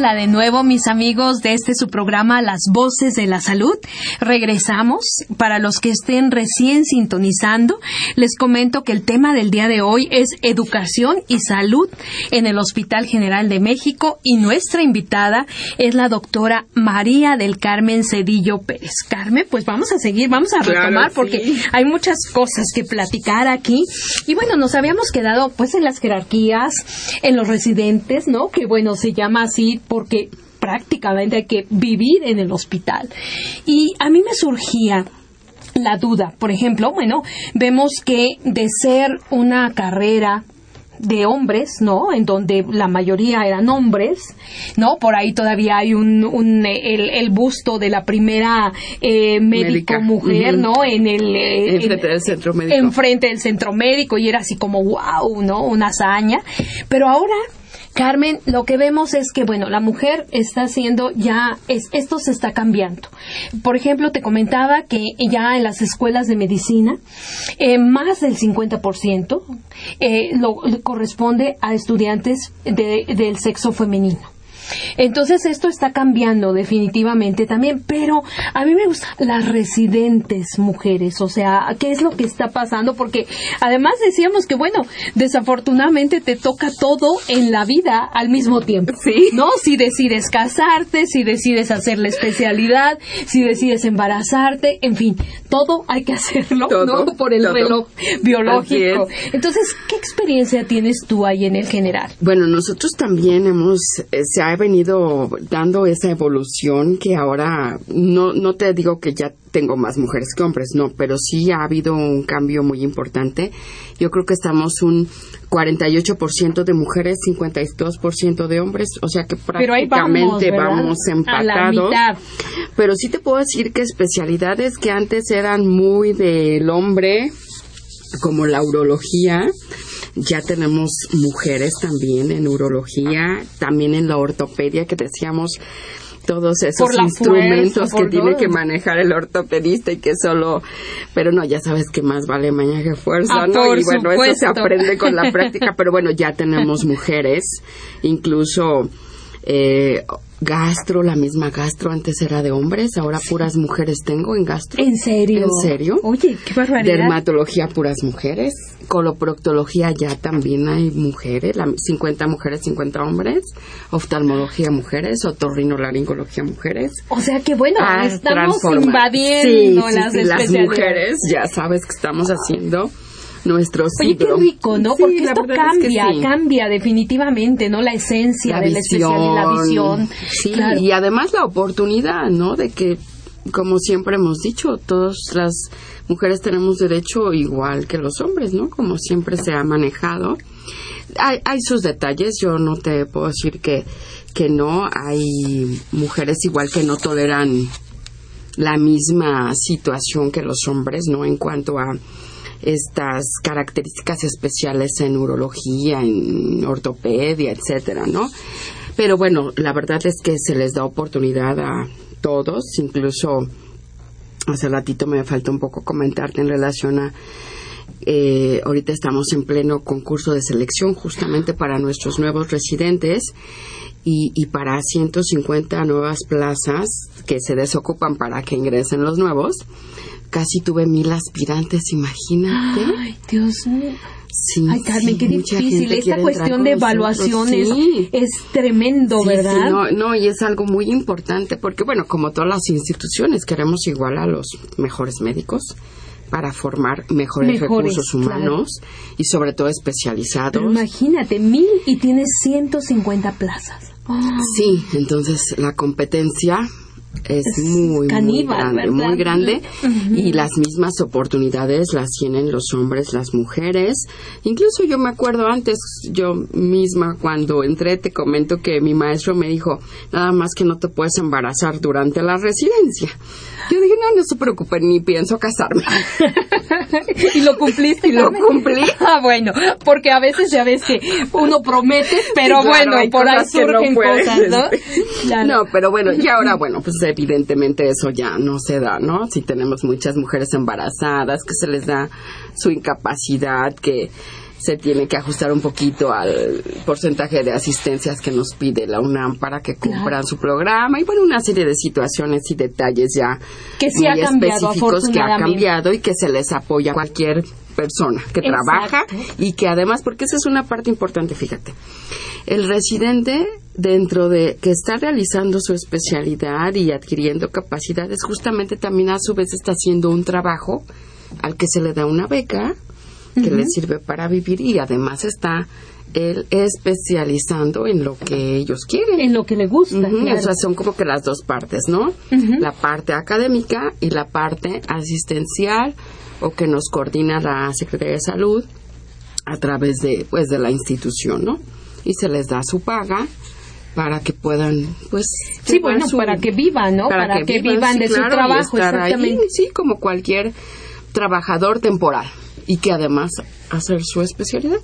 Speaker 2: Hola de nuevo, mis amigos de este su programa Las Voces de la Salud. Regresamos. Para los que estén recién sintonizando, les comento que el tema del día de hoy es educación y salud en el Hospital General de México y nuestra invitada es la doctora María del Carmen Cedillo Pérez. Pues vamos a seguir, vamos a retomar porque hay muchas cosas que platicar aquí. Y bueno, nos habíamos quedado pues en las jerarquías, en los residentes, ¿no? Que bueno, se llama así porque prácticamente hay que vivir en el hospital. Y a mí me surgía la duda, por ejemplo, bueno, vemos que de ser una carrera de hombres, ¿no? En donde la mayoría eran hombres, ¿no? Por ahí todavía hay un, un el, busto de la primera eh, médico mujer, ¿no? En el
Speaker 3: eh, enfrente del centro médico.
Speaker 2: Enfrente del centro médico y era así como wow, ¿no? Una hazaña. Pero ahora Carmen, lo que vemos es que, bueno, la mujer está haciendo ya, es, esto se está cambiando. Por ejemplo, te comentaba que ya en las escuelas de medicina, eh, más del 50% eh, lo, corresponde a estudiantes del sexo femenino. Entonces esto está cambiando definitivamente también, pero a mí me gustan las residentes mujeres, o sea, ¿qué es lo que está pasando? Porque además decíamos que, bueno, desafortunadamente te toca todo en la vida al mismo tiempo.
Speaker 3: Sí.
Speaker 2: ¿No? Si decides casarte, si decides hacer la especialidad, si decides embarazarte, en fin, todo hay que hacerlo,
Speaker 3: Todo,
Speaker 2: ¿no? Por el
Speaker 3: todo.
Speaker 2: reloj biológico. Entonces, ¿qué experiencia tienes tú ahí en el general?
Speaker 3: Bueno, nosotros también hemos, eh, se ha venido dando esa evolución que ahora, no, no te digo que ya tengo más mujeres que hombres, no, pero sí ha habido un cambio muy importante. Yo creo que estamos un 48% de mujeres, 52% de hombres, o sea que
Speaker 2: vamos,
Speaker 3: prácticamente vamos,
Speaker 2: A la
Speaker 3: empatados.
Speaker 2: mitad.
Speaker 3: Pero sí te puedo decir que especialidades que antes eran muy del hombre, como la urología, ya tenemos mujeres también en urología, también en la ortopedia que decíamos todos esos instrumentos
Speaker 2: fuerza,
Speaker 3: que tiene que manejar el ortopedista y que solo, pero no, ya sabes que más vale mañana que fuerza,
Speaker 2: Ah,
Speaker 3: ¿no? y bueno, eso se aprende con la práctica, pero bueno, ya tenemos mujeres, incluso eh, gastro, la misma gastro antes era de hombres, ahora puras mujeres tengo en gastro.
Speaker 2: ¿En serio?
Speaker 3: ¿En serio?
Speaker 2: Oye, qué barbaridad.
Speaker 3: Dermatología, puras mujeres. Coloproctología, ya también hay mujeres, la- 50 mujeres, 50 hombres. Oftalmología, mujeres. Otorrinolaringología, mujeres.
Speaker 2: O sea que bueno,
Speaker 3: Ah,
Speaker 2: estamos invadiendo
Speaker 3: Sí, sí,
Speaker 2: las
Speaker 3: las mujeres, ya sabes que estamos haciendo nuestro
Speaker 2: Oye, qué
Speaker 3: siglo.
Speaker 2: rico, ¿no?
Speaker 3: Sí,
Speaker 2: Porque esto
Speaker 3: verdad es que
Speaker 2: cambia,
Speaker 3: sí.
Speaker 2: cambia definitivamente, ¿no? La esencia
Speaker 3: la
Speaker 2: de la visión.
Speaker 3: Sí,
Speaker 2: Claro.
Speaker 3: y además la oportunidad, ¿no? De que, como siempre hemos dicho, todas las mujeres tenemos derecho igual que los hombres, ¿no? Como siempre se ha manejado. Hay, hay sus detalles, yo no te puedo decir que, que no. Hay mujeres igual que no toleran la misma situación que los hombres, ¿no? En cuanto a estas características especiales en urología, en ortopedia, etcétera, ¿no? Pero bueno, la verdad es que se les da oportunidad a todos, incluso hace ratito me falta un poco comentarte en relación a eh, ahorita estamos en pleno concurso de selección justamente para nuestros nuevos residentes y, y para 150 nuevas plazas que se desocupan para que ingresen los nuevos. Casi tuve mil aspirantes, imagínate.
Speaker 2: Ay, Dios mío.
Speaker 3: Sí,
Speaker 2: Ay, Carmen,
Speaker 3: sí,
Speaker 2: qué difícil. Esta cuestión de evaluaciones
Speaker 3: Sí.
Speaker 2: es tremendo, ¿verdad?
Speaker 3: sí, no, no, y es algo muy importante porque, bueno, como todas las instituciones, queremos igual a los mejores médicos para formar mejores,
Speaker 2: Mejores,
Speaker 3: recursos humanos y sobre todo especializados.
Speaker 2: Pero imagínate, mil y tienes 150 plazas.
Speaker 3: Sí, entonces la competencia es
Speaker 2: Es
Speaker 3: muy,
Speaker 2: caníbal,
Speaker 3: muy grande,
Speaker 2: ¿verdad?
Speaker 3: muy grande y las mismas oportunidades las tienen los hombres, las mujeres. Incluso yo me acuerdo antes, yo misma cuando entré te comento que mi maestro me dijo, nada más que no te puedes embarazar durante la residencia. Yo dije, no, no se preocupen, ni pienso casarme.
Speaker 2: y lo cumpliste.
Speaker 3: Y lo cumplí.
Speaker 2: Ah, bueno, porque a veces ya ves que uno promete, pero
Speaker 3: Sí, claro,
Speaker 2: bueno, por ahí
Speaker 3: no
Speaker 2: surgen
Speaker 3: puedes,
Speaker 2: cosas, ¿no?
Speaker 3: este.
Speaker 2: Claro.
Speaker 3: No, pero bueno, y ahora, bueno, pues evidentemente eso ya no se da, ¿no? Si tenemos muchas mujeres embarazadas, que se les da su incapacidad, que se tiene que ajustar un poquito al porcentaje de asistencias que nos pide la UNAM para que cumplan
Speaker 2: Claro.
Speaker 3: su programa y bueno, una serie de situaciones y detalles ya
Speaker 2: Que sí
Speaker 3: muy
Speaker 2: ha cambiado,
Speaker 3: específicos que ha cambiado y que se les apoya a cualquier persona que
Speaker 2: Exacto.
Speaker 3: trabaja y que además, porque esa es una parte importante, fíjate, el residente dentro de que está realizando su especialidad y adquiriendo capacidades, justamente también a su vez está haciendo un trabajo al que se le da una beca que le sirve para vivir y además está él especializando en lo que ellos quieren.
Speaker 2: En lo que le gusta.
Speaker 3: Ujú,
Speaker 2: claro.
Speaker 3: Esas son como que las dos partes, ¿no? La parte académica y la parte asistencial o que nos coordina la Secretaría de Salud a través de pues de la institución, ¿no? Y se les da su paga para que puedan pues
Speaker 2: Sí, bueno,
Speaker 3: su-
Speaker 2: para que vivan, ¿no? Para, que, vivan,
Speaker 3: sí,
Speaker 2: de
Speaker 3: claro,
Speaker 2: su trabajo,
Speaker 3: ahí,
Speaker 2: exactamente.
Speaker 3: sí, como cualquier trabajador temporal y que además hacer su especialidad.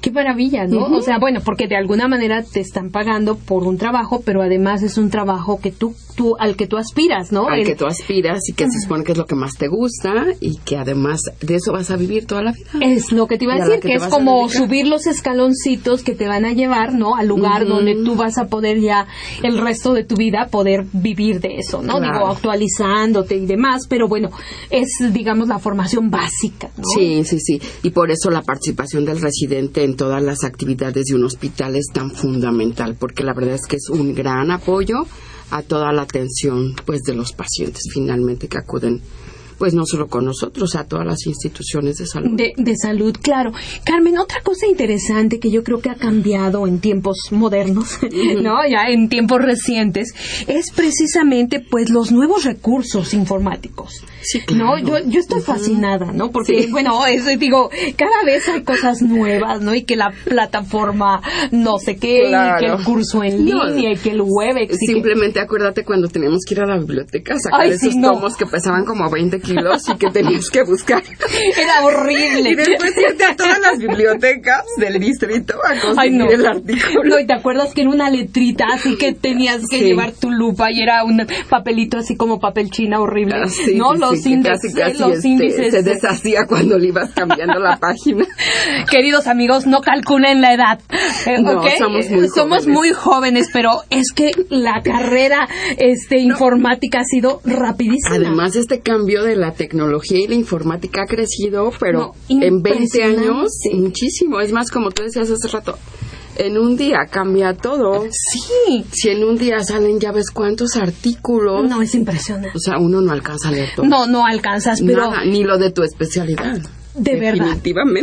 Speaker 2: Qué maravilla, ¿no? O sea, bueno, porque de alguna manera te están pagando por un trabajo, pero además es un trabajo que tú tú, al que tú aspiras, ¿no?
Speaker 3: Al
Speaker 2: El-
Speaker 3: que tú aspiras y que se supone que es lo que más te gusta y que además de eso vas a vivir toda la vida.
Speaker 2: Es lo que te iba a decir,
Speaker 3: que
Speaker 2: es como subir los escaloncitos que te van a llevar, ¿no? Al lugar donde tú vas a poder ya el resto de tu vida poder vivir de eso, ¿no?
Speaker 3: Claro.
Speaker 2: Digo, actualizándote y demás, pero bueno, es, digamos, la formación básica, ¿no?
Speaker 3: Sí, sí, sí. Y por eso la participación del residente en todas las actividades de un hospital es tan fundamental, porque la verdad es que es un gran apoyo a toda la atención pues de los pacientes finalmente que acuden pues no solo con nosotros, a todas las instituciones de salud.
Speaker 2: De, de salud, claro. Carmen, otra cosa interesante que yo creo que ha cambiado en tiempos modernos, ¿no? Ya en tiempos recientes, es precisamente pues los nuevos recursos informáticos.
Speaker 3: Sí, claro.
Speaker 2: No, yo, yo estoy fascinada, ¿no? Porque,
Speaker 3: Sí.
Speaker 2: bueno, es, digo, cada vez hay cosas nuevas, ¿no? Y que la plataforma no sé qué, y que el curso en
Speaker 3: No,
Speaker 2: línea, y que el que-
Speaker 3: Simplemente acuérdate cuando teníamos que ir a la biblioteca a sacar
Speaker 2: Ay,
Speaker 3: esos
Speaker 2: sí, no.
Speaker 3: tomos que pesaban como 20 kilos y que tenías que buscar.
Speaker 2: Era horrible.
Speaker 3: Y después irte a todas las bibliotecas del distrito a
Speaker 2: Ay,
Speaker 3: conseguir
Speaker 2: no.
Speaker 3: el artículo.
Speaker 2: No, y te acuerdas que era una letrita, así que tenías que
Speaker 3: Sí.
Speaker 2: llevar tu lupa y era un papelito así como papel china horrible.
Speaker 3: Ah, sí,
Speaker 2: no,
Speaker 3: sí,
Speaker 2: los índices,
Speaker 3: casi, casi,
Speaker 2: los
Speaker 3: este,
Speaker 2: índices.
Speaker 3: se deshacía cuando le ibas cambiando la página.
Speaker 2: Queridos amigos, no calculen la edad. eh,
Speaker 3: No, somos muy
Speaker 2: Somos
Speaker 3: jóvenes.
Speaker 2: muy jóvenes, pero es que la carrera este, informática ha sido rapidísima.
Speaker 3: Además, este cambio de la tecnología y la informática ha crecido, pero
Speaker 2: No,
Speaker 3: en 20
Speaker 2: impresionante.
Speaker 3: años, muchísimo. Es más, como tú decías hace rato, en un día cambia todo.
Speaker 2: sí.
Speaker 3: Si en un día salen ya ves cuántos artículos,
Speaker 2: No, es impresionante.
Speaker 3: o sea, uno no alcanza a leer todo.
Speaker 2: No, no alcanzas, pero
Speaker 3: Nada, ni lo de tu especialidad.
Speaker 2: De verdad.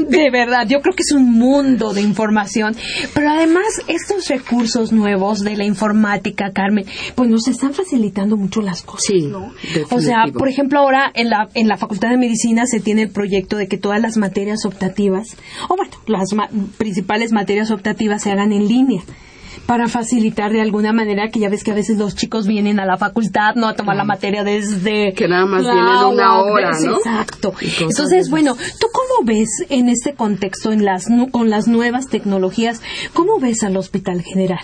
Speaker 2: De verdad, yo creo que es un mundo de información. Pero además, estos recursos nuevos de la informática, Carmen, pues nos están facilitando mucho las cosas,
Speaker 3: Sí,
Speaker 2: ¿no? O sea, por ejemplo, ahora en la, en la Facultad de Medicina se tiene el proyecto de que todas las materias optativas, o bueno, las ma- principales materias optativas se hagan en línea para facilitar de alguna manera que ya ves que a veces los chicos vienen a la facultad no a tomar la materia desde
Speaker 3: Que nada más vienen una hora,
Speaker 2: ves,
Speaker 3: ¿no?
Speaker 2: Exacto. Entonces, bueno, ¿tú cómo ves en este contexto, en las, con las nuevas tecnologías, cómo ves al Hospital General?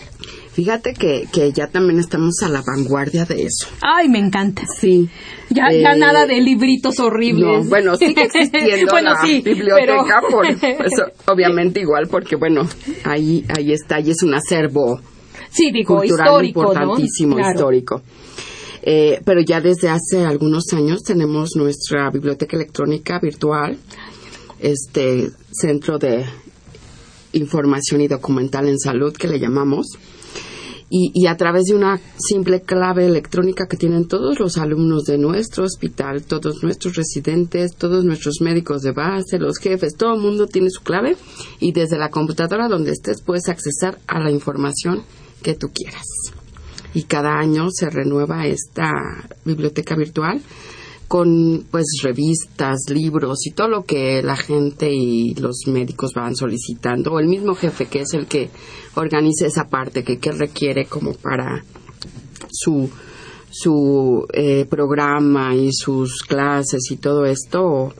Speaker 3: Fíjate que, que ya también estamos a la vanguardia de eso.
Speaker 2: Ay, me encanta.
Speaker 3: Sí.
Speaker 2: Ya,
Speaker 3: Eh,
Speaker 2: ya nada de libritos horribles.
Speaker 3: No, bueno, sigue existiendo
Speaker 2: Bueno,
Speaker 3: la
Speaker 2: sí,
Speaker 3: biblioteca,
Speaker 2: pero-
Speaker 3: por, pues, obviamente igual, porque bueno, ahí, ahí está, y es un acervo
Speaker 2: sí, digo,
Speaker 3: cultural
Speaker 2: histórico,
Speaker 3: importantísimo,
Speaker 2: ¿no? Claro.
Speaker 3: histórico. Eh, pero ya desde hace algunos años tenemos nuestra biblioteca electrónica virtual, este centro de información y documental en salud que le llamamos. Y, y a través de una simple clave electrónica que tienen todos los alumnos de nuestro hospital, todos nuestros residentes, todos nuestros médicos de base, los jefes, todo el mundo tiene su clave y desde la computadora donde estés puedes accesar a la información que tú quieras. Y cada año se renueva esta biblioteca virtual con pues revistas, libros y todo lo que la gente y los médicos van solicitando, o el mismo jefe que es el que organiza esa parte que, que requiere como para su su eh, programa y sus clases y todo esto,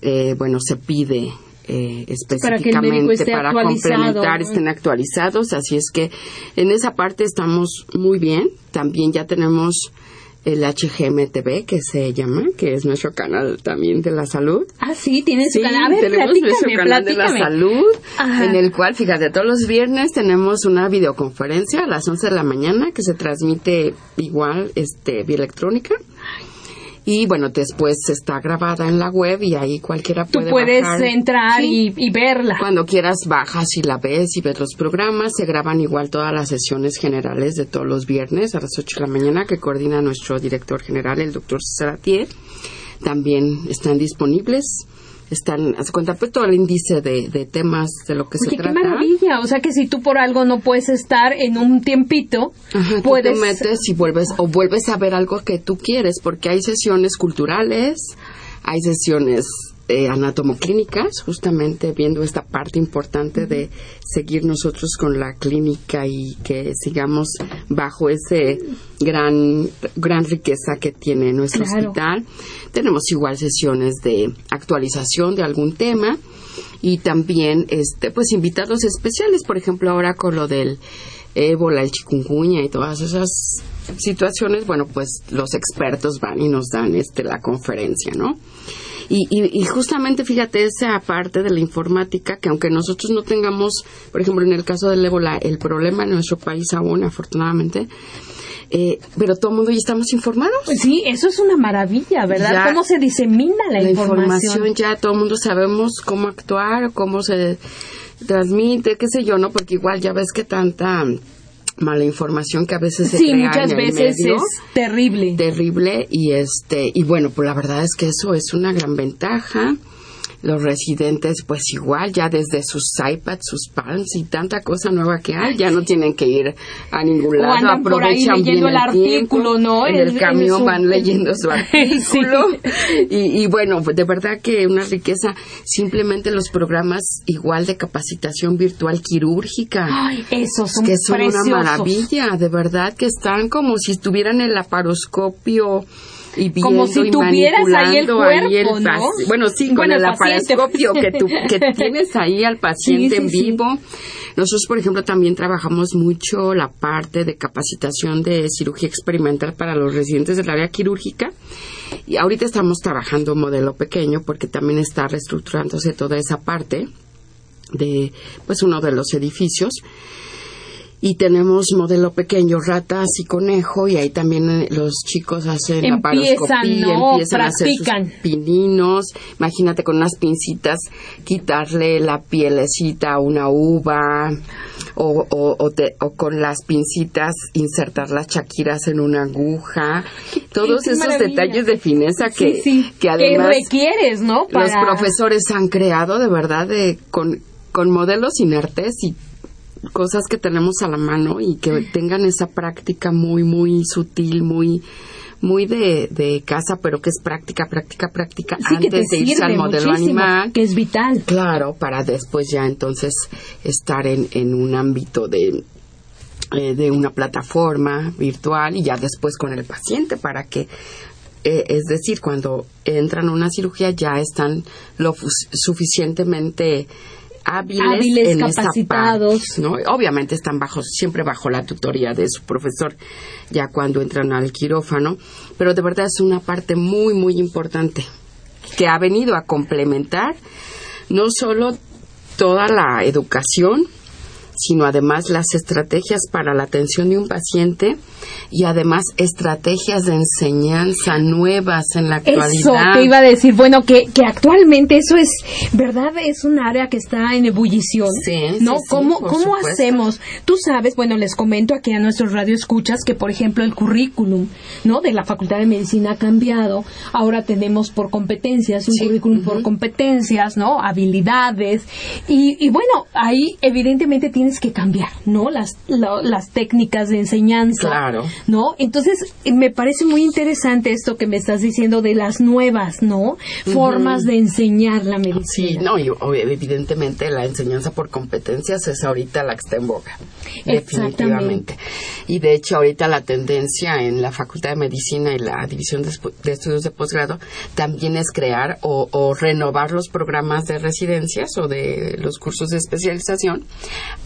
Speaker 3: eh, bueno, se pide eh,
Speaker 2: Para que el médico
Speaker 3: específicamente
Speaker 2: esté
Speaker 3: para
Speaker 2: actualizado.
Speaker 3: complementar, estén actualizados, así es que en esa parte estamos muy bien. También ya tenemos el HGMTV, que se llama, que es nuestro canal también de la salud.
Speaker 2: Ah, sí, tienes su
Speaker 3: Sí,
Speaker 2: canal. A ver,
Speaker 3: tenemos nuestro
Speaker 2: platícame,
Speaker 3: canal de la salud,
Speaker 2: Ajá.
Speaker 3: en el cual, fíjate, todos los viernes tenemos una videoconferencia a las 11 de la mañana que se transmite igual, este, vía electrónica. Y bueno, después está grabada en la web y ahí cualquiera
Speaker 2: Tú
Speaker 3: puede
Speaker 2: puedes
Speaker 3: bajar.
Speaker 2: entrar
Speaker 3: Sí.
Speaker 2: y, y verla.
Speaker 3: Cuando quieras bajas y la ves y ves los programas. Se graban igual todas las sesiones generales de todos los viernes a las 8 de la mañana que coordina nuestro director general, el doctor César Atier. También están disponibles. Están, haz cuenta, pues todo el índice de, de temas de lo que
Speaker 2: Oye,
Speaker 3: se
Speaker 2: qué
Speaker 3: trata.
Speaker 2: maravilla. O sea que si tú por algo no puedes estar en un tiempito,
Speaker 3: Ajá, tú
Speaker 2: puedes.
Speaker 3: te metes y vuelves o vuelves a ver algo que tú quieres porque hay sesiones culturales, hay sesiones eh, anatomoclínicas, justamente viendo esta parte importante de seguir nosotros con la clínica y que sigamos bajo ese gran gran riqueza que tiene nuestro
Speaker 2: Claro.
Speaker 3: hospital. Tenemos igual sesiones de actualización de algún tema y también este pues invitados especiales, por ejemplo, ahora con lo del ébola, el chikungunya y todas esas situaciones, bueno, pues los expertos van y nos dan este la conferencia, ¿no? Y, y, justamente fíjate esa parte de la informática que aunque nosotros no tengamos, por ejemplo, en el caso del ébola, el problema en nuestro país aún, afortunadamente, eh, pero todo el mundo ya estamos informados.
Speaker 2: Sí, eso es una maravilla, ¿verdad? ¿Cómo se disemina la, información?
Speaker 3: Ya todo el mundo sabemos cómo actuar, cómo se transmite, qué sé yo, ¿no? Porque igual ya ves que tanta mala información que a veces se
Speaker 2: sí, muchas veces es terrible.
Speaker 3: Terrible y este y bueno pues la verdad es que eso es una gran ventaja los residentes pues igual ya desde sus iPads, sus Palms y tanta cosa nueva que hay, ya no tienen que ir a ningún lado, aprovechan bien el, artículo, ¿no? En el, camión van leyendo su artículo. Y, bueno, de verdad que una riqueza, simplemente los programas igual de capacitación virtual quirúrgica,
Speaker 2: Ay, esos son
Speaker 3: que son una maravilla, de verdad que están como si estuvieran en el laparoscopio
Speaker 2: como si tuvieras ahí el cuerpo, ¿no?
Speaker 3: Bueno, sí, con el, aparoscopio que, tú, que tienes ahí al paciente en vivo. Nosotros, por ejemplo, también trabajamos mucho la parte de capacitación de cirugía experimental para los residentes del área quirúrgica. Y ahorita estamos trabajando modelo pequeño porque también está reestructurándose toda esa parte de pues uno de los edificios y tenemos modelo pequeño, ratas y conejo, y ahí también eh, los chicos hacen
Speaker 2: empiezan,
Speaker 3: la
Speaker 2: ¿no? empiezan a hacer sus
Speaker 3: pininos. Imagínate con unas pincitas quitarle la pielecita a una uva, o, o, o, con las pincitas insertar las chaquiras en una aguja. Todos esos detalles de fineza que, que además
Speaker 2: requieres, ¿no?
Speaker 3: Los profesores han creado de verdad de, con, con modelos inertes y cosas que tenemos a la mano y que tengan esa práctica muy, muy sutil, muy muy de, de casa, pero que es práctica, práctica, práctica antes de irse al modelo animal.
Speaker 2: Que es vital.
Speaker 3: Claro, para después ya entonces estar en, en un ámbito de, eh, de una plataforma virtual y ya después con el paciente para que eh, es decir, cuando entran a una cirugía ya están lo suficientemente hábiles,
Speaker 2: capacitados.
Speaker 3: ¿no? Obviamente están bajo, siempre bajo la tutoría de su profesor ya cuando entran al quirófano, pero de verdad es una parte muy, muy importante que ha venido a complementar no solo toda la educación, sino además las estrategias para la atención de un paciente y además estrategias de enseñanza nuevas en la actualidad.
Speaker 2: Eso te iba a decir, bueno, que, que actualmente eso es, ¿verdad? Es un área que está en ebullición.
Speaker 3: Sí,
Speaker 2: ¿No?
Speaker 3: Sí,
Speaker 2: ¿Cómo, ¿cómo hacemos? Tú sabes, bueno, les comento aquí a nuestros radioescuchas que, por ejemplo, el currículum, ¿no? De la Facultad de Medicina ha cambiado. Ahora tenemos por competencias, un currículum por competencias, ¿no? Habilidades. Y, y bueno, ahí evidentemente tienes que cambiar, ¿no? Las, las técnicas de enseñanza.
Speaker 3: Claro.
Speaker 2: ¿No? Entonces, me parece muy interesante esto que me estás diciendo de las nuevas, ¿no? Formas de enseñar la medicina.
Speaker 3: Sí, no, y evidentemente la enseñanza por competencias es ahorita la que está en boga. Definitivamente. Y de hecho, ahorita la tendencia en la Facultad de Medicina y la División de, Estudios de Posgrado también es crear o, o renovar los programas de residencias o de los cursos de especialización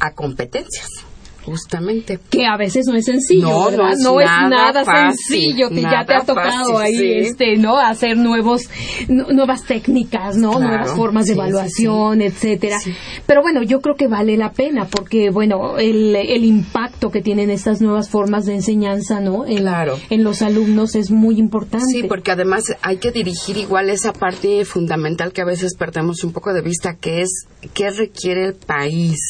Speaker 3: a competencias justamente.
Speaker 2: Que a veces no es sencillo, no, No, es, nada, sencillo, que ya te ha tocado ahí, este, ¿no? Hacer nuevos, nuevas técnicas, ¿no? Nuevas formas de evaluación, etcétera. Pero bueno, yo creo que vale la pena porque, bueno, el, el impacto que tienen estas nuevas formas de enseñanza, ¿no? En,
Speaker 3: claro.
Speaker 2: En los alumnos es muy importante.
Speaker 3: Sí, porque además hay que dirigir igual esa parte fundamental que a veces perdemos un poco de vista, que es qué requiere el país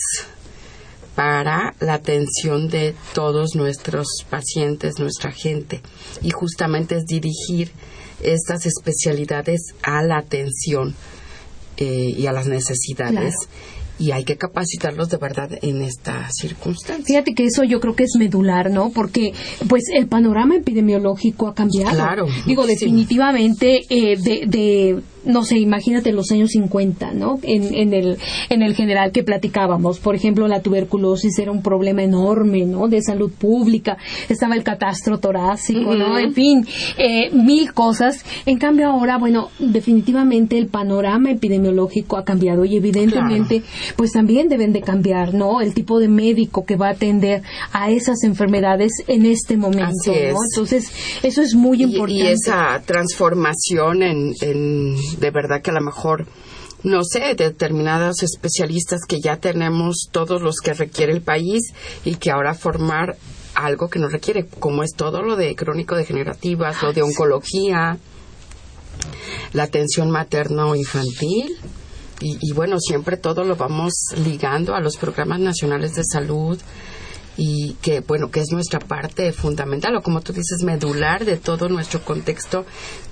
Speaker 3: para la atención de todos nuestros pacientes, nuestra gente. Y justamente es dirigir estas especialidades a la atención eh, y a las necesidades. Y hay que capacitarlos de verdad en esta circunstancia.
Speaker 2: Fíjate que eso yo creo que es medular, ¿no? Porque pues el panorama epidemiológico ha cambiado.
Speaker 3: Claro.
Speaker 2: Digo, definitivamente eh, de no sé, imagínate los años 50, ¿no? En, en, el, en el general que platicábamos. Por ejemplo, la tuberculosis era un problema enorme, ¿no? De salud pública. Estaba el catastro torácico, ¿no? En fin, eh, mil cosas. En cambio ahora, bueno, definitivamente el panorama epidemiológico ha cambiado y evidentemente, pues también deben de cambiar, ¿no? El tipo de médico que va a atender a esas enfermedades en este momento, ¿no? Entonces, eso es muy importante.
Speaker 3: Y, esa transformación en, en, de verdad que a lo mejor no sé, determinados especialistas que ya tenemos todos los que requiere el país y que ahora formar algo que nos requiere, como es todo lo de crónico degenerativas, lo de oncología, la atención materno-infantil. Y, y, bueno, siempre todo lo vamos ligando a los programas nacionales de salud y que bueno que es nuestra parte fundamental o como tú dices medular de todo nuestro contexto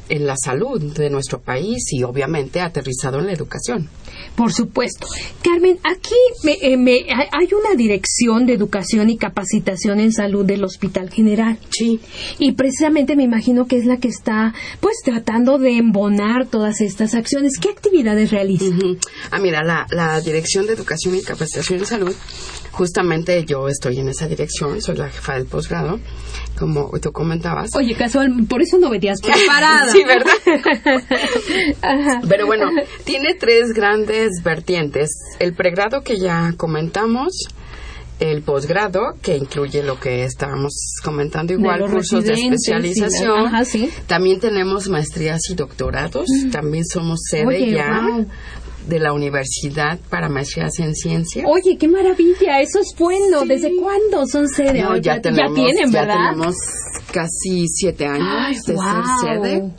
Speaker 3: en la salud de nuestro país y obviamente aterrizado en la educación.
Speaker 2: Por supuesto. Carmen, aquí me, eh, me, hay una dirección de educación y capacitación en salud del Hospital General.
Speaker 3: Sí.
Speaker 2: Y precisamente me imagino que es la que está, pues, tratando de embonar todas estas acciones. ¿Qué actividades realiza?
Speaker 3: Uh -huh. Ah, mira, la, la Dirección de Educación y Capacitación en Salud, justamente yo estoy en esa dirección, soy la jefa del posgrado, como tú comentabas.
Speaker 2: Oye, casual, por eso no venías preparada.
Speaker 3: sí, ¿verdad? Pero bueno, tiene tres grandes vertientes. El pregrado que ya comentamos, el posgrado, que incluye lo que estábamos comentando igual,
Speaker 2: de
Speaker 3: cursos de especialización.
Speaker 2: Sí, ajá, sí.
Speaker 3: También tenemos maestrías y doctorados. Mm. También somos sede
Speaker 2: Oye,
Speaker 3: ya.
Speaker 2: Wow.
Speaker 3: De la universidad para maestrías en ciencia.
Speaker 2: Oye, qué maravilla, eso es bueno. Sí. ¿Desde cuándo son sede?
Speaker 3: No, ya, tenemos,
Speaker 2: ya tienen,
Speaker 3: ya
Speaker 2: ¿verdad?
Speaker 3: tenemos casi siete años
Speaker 2: Ay,
Speaker 3: de
Speaker 2: wow.
Speaker 3: ser sede.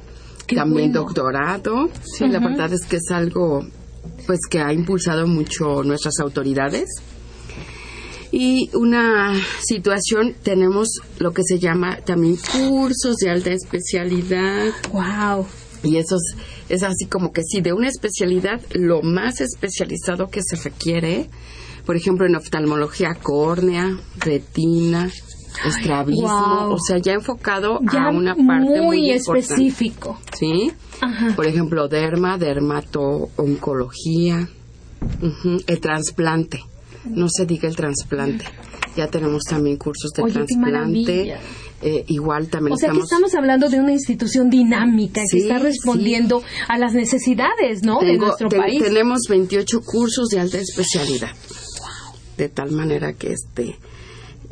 Speaker 2: Qué
Speaker 3: También
Speaker 2: bueno.
Speaker 3: doctorado. Sí, uh -huh. la verdad es que es algo pues que ha impulsado mucho nuestras autoridades. Y una situación, tenemos lo que se llama también cursos de alta especialidad.
Speaker 2: Wow.
Speaker 3: Y eso es, así como que sí, de una especialidad, lo más especializado que se requiere, por ejemplo, en oftalmología córnea, retina, estrabismo,
Speaker 2: Wow.
Speaker 3: o sea, ya enfocado
Speaker 2: Ya
Speaker 3: a una parte muy,
Speaker 2: muy específico.
Speaker 3: ¿Sí?
Speaker 2: Ajá.
Speaker 3: Por ejemplo, derma, dermato-oncología, el trasplante. No se diga el trasplante. Ya tenemos también cursos de
Speaker 2: Oye,
Speaker 3: trasplante. Eh, igual también
Speaker 2: O sea que
Speaker 3: estamos
Speaker 2: estamos hablando de una institución dinámica
Speaker 3: Sí,
Speaker 2: que está respondiendo a las necesidades, ¿no? de nuestro
Speaker 3: te-
Speaker 2: país.
Speaker 3: Tenemos 28 cursos de alta especialidad. De tal manera que este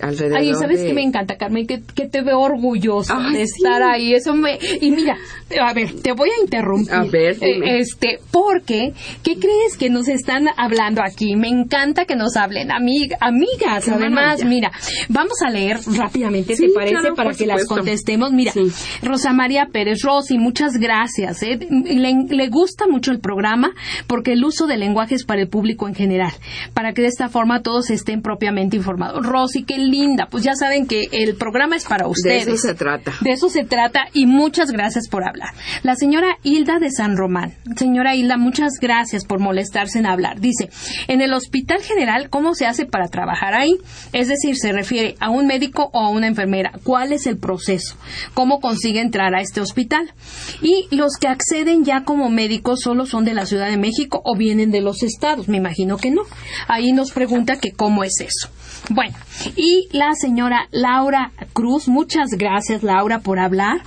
Speaker 3: alrededor
Speaker 2: Ay, ¿sabes
Speaker 3: de...
Speaker 2: qué me encanta, Carmen? Que, que te veo orgullosa
Speaker 3: Ay,
Speaker 2: de
Speaker 3: sí.
Speaker 2: estar ahí. Eso me... Y mira, a ver, te voy a interrumpir.
Speaker 3: A ver, dime.
Speaker 2: Eh, Este, porque, ¿qué crees que nos están hablando aquí? Me encanta que nos hablen amig- amigas. Además,
Speaker 3: maravilla.
Speaker 2: mira, vamos a leer rápidamente,
Speaker 3: Sí,
Speaker 2: ¿te parece?
Speaker 3: claro,
Speaker 2: Para que las contestemos. Mira,
Speaker 3: Sí.
Speaker 2: Rosa María Pérez Rossi, muchas gracias. ¿eh? Le, le gusta mucho el programa porque el uso del lenguaje es para el público en general, para que de esta forma todos estén propiamente informados. Rosy, qué linda. Pues ya saben que el programa es para
Speaker 3: De
Speaker 2: ustedes.
Speaker 3: eso se trata.
Speaker 2: De eso se trata y muchas gracias por hablar. La señora Hilda de San Román. Señora Hilda, muchas gracias por molestarse en hablar. Dice, en el Hospital General, ¿cómo se hace para trabajar ahí? Es decir, se refiere a un médico o a una enfermera. ¿Cuál es el proceso? ¿Cómo consigue entrar a este hospital? Y los que acceden ya como médicos solo son de la Ciudad de México o vienen de los estados. Me imagino que no. Ahí nos pregunta que cómo es eso. Bueno, y la señora Laura Cruz, muchas gracias Laura por hablar,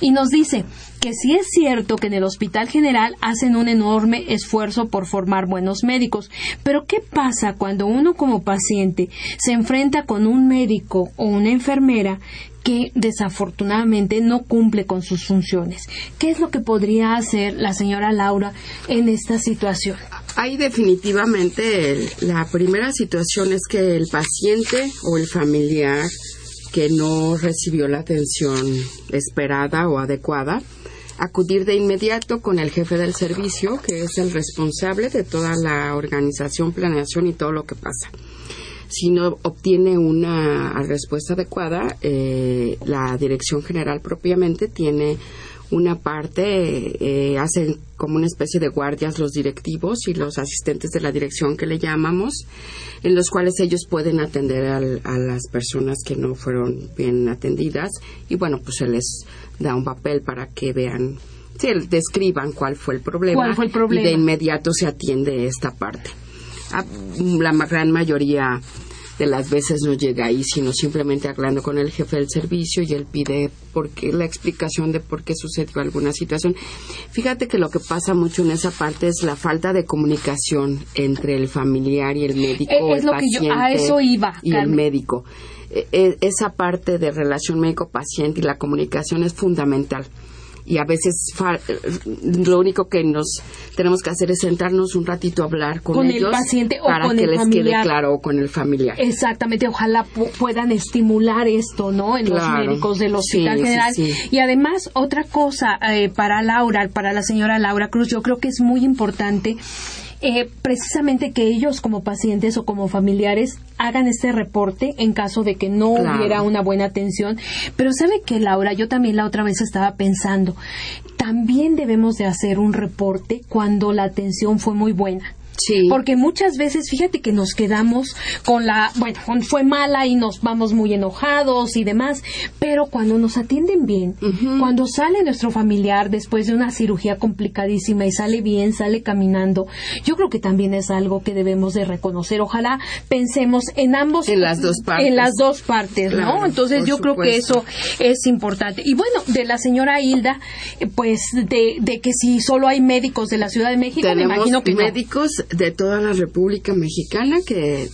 Speaker 2: y nos dice que sí es cierto que en el Hospital General hacen un enorme esfuerzo por formar buenos médicos, pero ¿qué pasa cuando uno como paciente se enfrenta con un médico o una enfermera que desafortunadamente no cumple con sus funciones? ¿Qué es lo que podría hacer la señora Laura en esta situación?
Speaker 3: Ahí definitivamente el- la primera situación es que el paciente o el familiar que no recibió la atención esperada o adecuada, acudir de inmediato con el jefe del servicio, que es el responsable de toda la organización, planeación y todo lo que pasa. Si no obtiene una respuesta adecuada, eh, la dirección general propiamente tiene una parte, eh, hacen como una especie de guardias los directivos y los asistentes de la dirección que le llamamos, en los cuales ellos pueden atender al- a las personas que no fueron bien atendidas y bueno, pues se les da un papel para que vean sí, describan cuál fue el problema.
Speaker 2: ¿Cuál fue el problema?
Speaker 3: Y de inmediato se atiende esta parte. La gran mayoría de las veces no llega ahí, sino simplemente hablando con el jefe del servicio y él pide por qué, la explicación de por qué sucedió alguna situación. Fíjate que lo que pasa mucho en esa parte es la falta de comunicación entre el familiar y el médico,
Speaker 2: Eh, es
Speaker 3: el
Speaker 2: lo que yo-
Speaker 3: paciente
Speaker 2: a eso iba,
Speaker 3: y el médico. Eh, eh, esa parte de relación médico-paciente y la comunicación es fundamental. Y a veces lo único que nos tenemos que hacer es sentarnos un ratito a hablar con,
Speaker 2: Con el paciente o
Speaker 3: para
Speaker 2: con
Speaker 3: que
Speaker 2: el
Speaker 3: les
Speaker 2: familiar.
Speaker 3: quede claro o con el familiar.
Speaker 2: Exactamente, ojalá pu- puedan estimular esto, ¿no? En los médicos del Hospital
Speaker 3: sí,
Speaker 2: General.
Speaker 3: sí.
Speaker 2: Y además, otra cosa eh, para Laura, para la señora Laura Cruz, yo creo que es muy importante eh, precisamente que ellos como pacientes o como familiares hagan este reporte en caso de que no
Speaker 3: Claro.
Speaker 2: hubiera una buena atención. Pero sabe que Laura, yo también la otra vez estaba pensando, también debemos de hacer un reporte cuando la atención fue muy buena.
Speaker 3: Sí.
Speaker 2: Porque muchas veces, fíjate que nos quedamos con la, bueno, con- fue mala y nos vamos muy enojados y demás, pero cuando nos atienden bien, cuando sale nuestro familiar después de una cirugía complicadísima y sale bien, sale caminando, yo creo que también es algo que debemos de reconocer. Ojalá pensemos en ambos,
Speaker 3: En las dos partes.
Speaker 2: en las dos partes, ¿no? Entonces yo creo que eso es importante. Y bueno, de la señora Hilda, eh, pues de, de que si solo hay médicos de la Ciudad de México, me imagino que no.
Speaker 3: De toda la República Mexicana que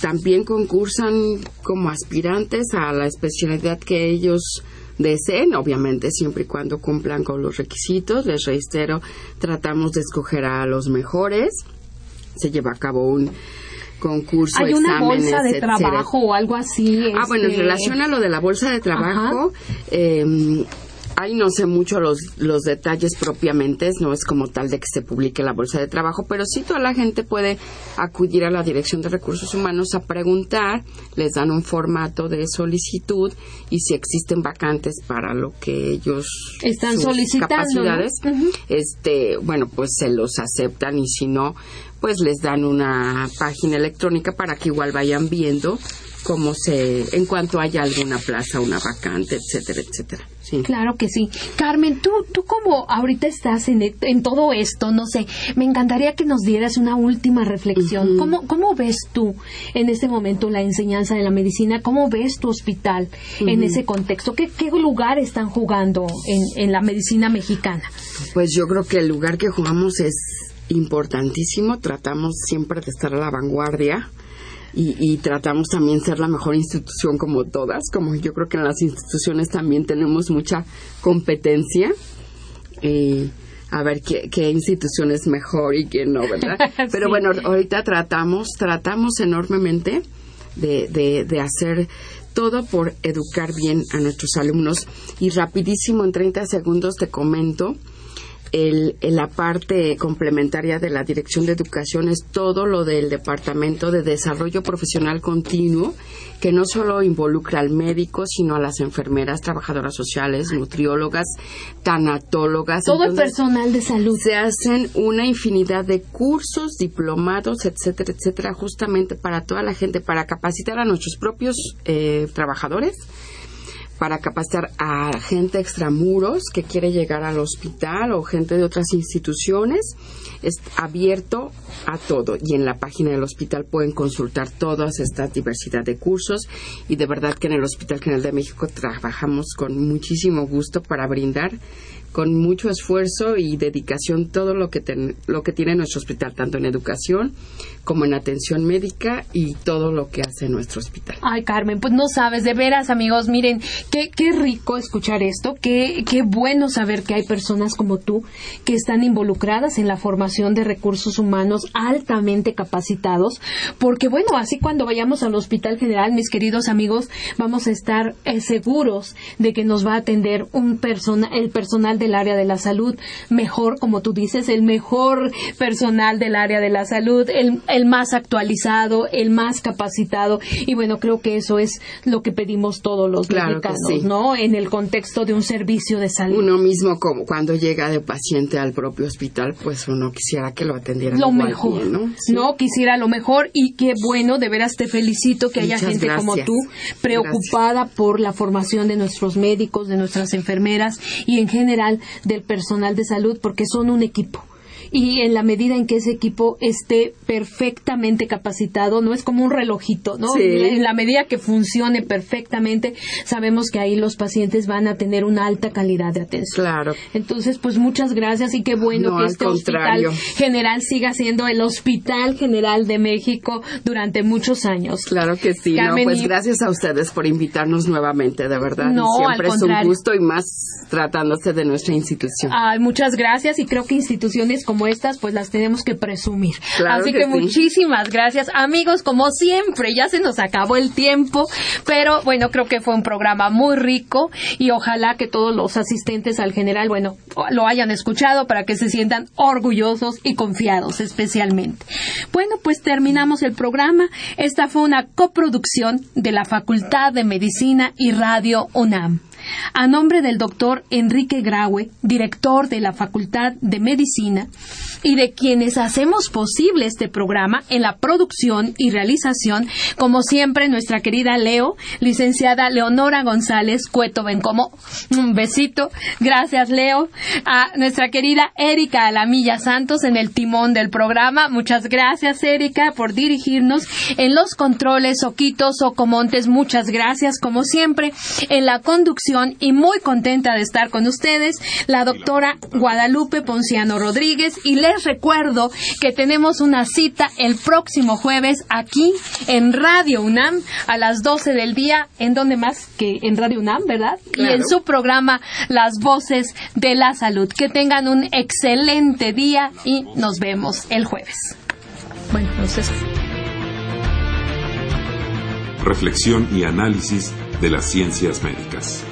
Speaker 3: también concursan como aspirantes a la especialidad que ellos deseen, obviamente siempre y cuando cumplan con los requisitos. Les reitero, tratamos de escoger a los mejores. Se lleva a cabo un concurso,
Speaker 2: Hay una
Speaker 3: exámenes,
Speaker 2: bolsa de
Speaker 3: etcétera.
Speaker 2: trabajo o algo así.
Speaker 3: Ah, bueno, en
Speaker 2: este,
Speaker 3: relación a lo de la bolsa de trabajo, eh, ahí no sé mucho los, los detalles propiamente, no es como tal de que se publique la bolsa de trabajo, pero sí toda la gente puede acudir a la Dirección de Recursos Humanos a preguntar, les dan un formato de solicitud y si existen vacantes para lo que ellos
Speaker 2: Están
Speaker 3: sus
Speaker 2: solicitando, ¿no?
Speaker 3: capacidades, este, bueno, pues se los aceptan y si no, pues les dan una página electrónica para que igual vayan viendo cómo se, en cuanto haya alguna plaza, una vacante, etcétera, etcétera. Sí.
Speaker 2: Claro que sí. Carmen, tú, tú como ahorita estás en, en todo esto, no sé, me encantaría que nos dieras una última reflexión. ¿Cómo, ¿Cómo ves tú en este momento la enseñanza de la medicina? ¿Cómo ves tu hospital en ese contexto? ¿Qué, qué lugar están jugando en, en la medicina mexicana?
Speaker 3: Pues yo creo que el lugar que jugamos es importantísimo. Tratamos siempre de estar a la vanguardia. Y, y tratamos también ser la mejor institución como todas, como yo creo que en las instituciones también tenemos mucha competencia. Eh, a ver qué, qué institución es mejor y quién no, ¿verdad? Pero bueno, ahorita tratamos, tratamos enormemente de, de, de hacer todo por educar bien a nuestros alumnos. Y rapidísimo, en 30 segundos te comento, el, la parte complementaria de la Dirección de Educación es todo lo del Departamento de Desarrollo Profesional Continuo, que no solo involucra al médico, sino a las enfermeras, trabajadoras sociales, nutriólogas, tanatólogas.
Speaker 2: Todo el personal de salud.
Speaker 3: se hacen una infinidad de cursos, diplomados, etcétera, etcétera, justamente para toda la gente, para capacitar a nuestros propios eh, trabajadores, para capacitar a gente extramuros que quiere llegar al hospital o gente de otras instituciones. Es abierto a todo y en la página del hospital pueden consultar toda esta diversidad de cursos y de verdad que en el Hospital General de México trabajamos con muchísimo gusto para brindar con mucho esfuerzo y dedicación todo lo que ten- lo que tiene nuestro hospital tanto en educación como en atención médica y todo lo que hace nuestro hospital.
Speaker 2: Ay, Carmen, pues no sabes, de veras, amigos, miren, qué, qué rico escuchar esto, qué, qué bueno saber que hay personas como tú que están involucradas en la formación de recursos humanos altamente capacitados, porque bueno, así cuando vayamos al Hospital General, mis queridos amigos, vamos a estar eh, seguros de que nos va a atender un persona, el personal del área de la salud mejor, como tú dices, el mejor personal del área de la salud, el, el más actualizado, el más capacitado. Y bueno, creo que eso es lo que pedimos todos los
Speaker 3: Claro
Speaker 2: mexicanos,
Speaker 3: sí.
Speaker 2: ¿no? En el contexto de un servicio de salud.
Speaker 3: Uno mismo como cuando llega de paciente al propio hospital, pues uno quisiera que lo atendieran
Speaker 2: lo
Speaker 3: igual
Speaker 2: mejor,
Speaker 3: bien, ¿no?
Speaker 2: ¿no? Quisiera lo mejor y qué bueno, de veras te felicito que haya
Speaker 3: Muchas
Speaker 2: gente como
Speaker 3: gracias.
Speaker 2: tú preocupada por la formación de nuestros médicos, de nuestras enfermeras y en general del personal de salud porque son un equipo y en la medida en que ese equipo esté perfectamente capacitado, no es como un relojito, ¿no? En la medida que funcione perfectamente, sabemos que ahí los pacientes van a tener una alta calidad de atención.
Speaker 3: Claro.
Speaker 2: Entonces, pues muchas gracias y qué bueno que este hospital general siga siendo el Hospital General de México durante muchos años.
Speaker 3: Claro que sí. pues gracias a ustedes por invitarnos nuevamente, de verdad. No, siempre es un gusto y más tratándose de nuestra institución.
Speaker 2: Ay, muchas gracias y creo que instituciones como estas, pues las tenemos que presumir. Así que, muchísimas gracias, amigos, como siempre, ya se nos acabó el tiempo, pero bueno, creo que fue un programa muy rico y ojalá que todos los asistentes al general, bueno, lo hayan escuchado para que se sientan orgullosos y confiados especialmente. Bueno, pues terminamos el programa. Esta fue una coproducción de la Facultad de Medicina y Radio UNAM. A nombre del doctor Enrique Graue, director de la Facultad de Medicina, y de quienes hacemos posible este programa en la producción y realización, como siempre, nuestra querida Leo, licenciada Leonora González Cueto Bencomo. Un besito. Gracias, Leo. A nuestra querida Erika Alamilla Santos en el timón del programa. Muchas gracias, Erika, por dirigirnos en los controles Oquitos Ocomontes. Muchas gracias, como siempre, en la conducción y muy contenta de estar con ustedes, la doctora Guadalupe Ponciano Rodríguez. Y les recuerdo que tenemos una cita el próximo jueves aquí en Radio UNAM a las 12 del día. ¿En donde más que en Radio UNAM, verdad? Y en su programa Las Voces de la Salud. Que tengan un excelente día y nos vemos el jueves. Bueno, entonces.
Speaker 1: Reflexión y análisis de las ciencias médicas.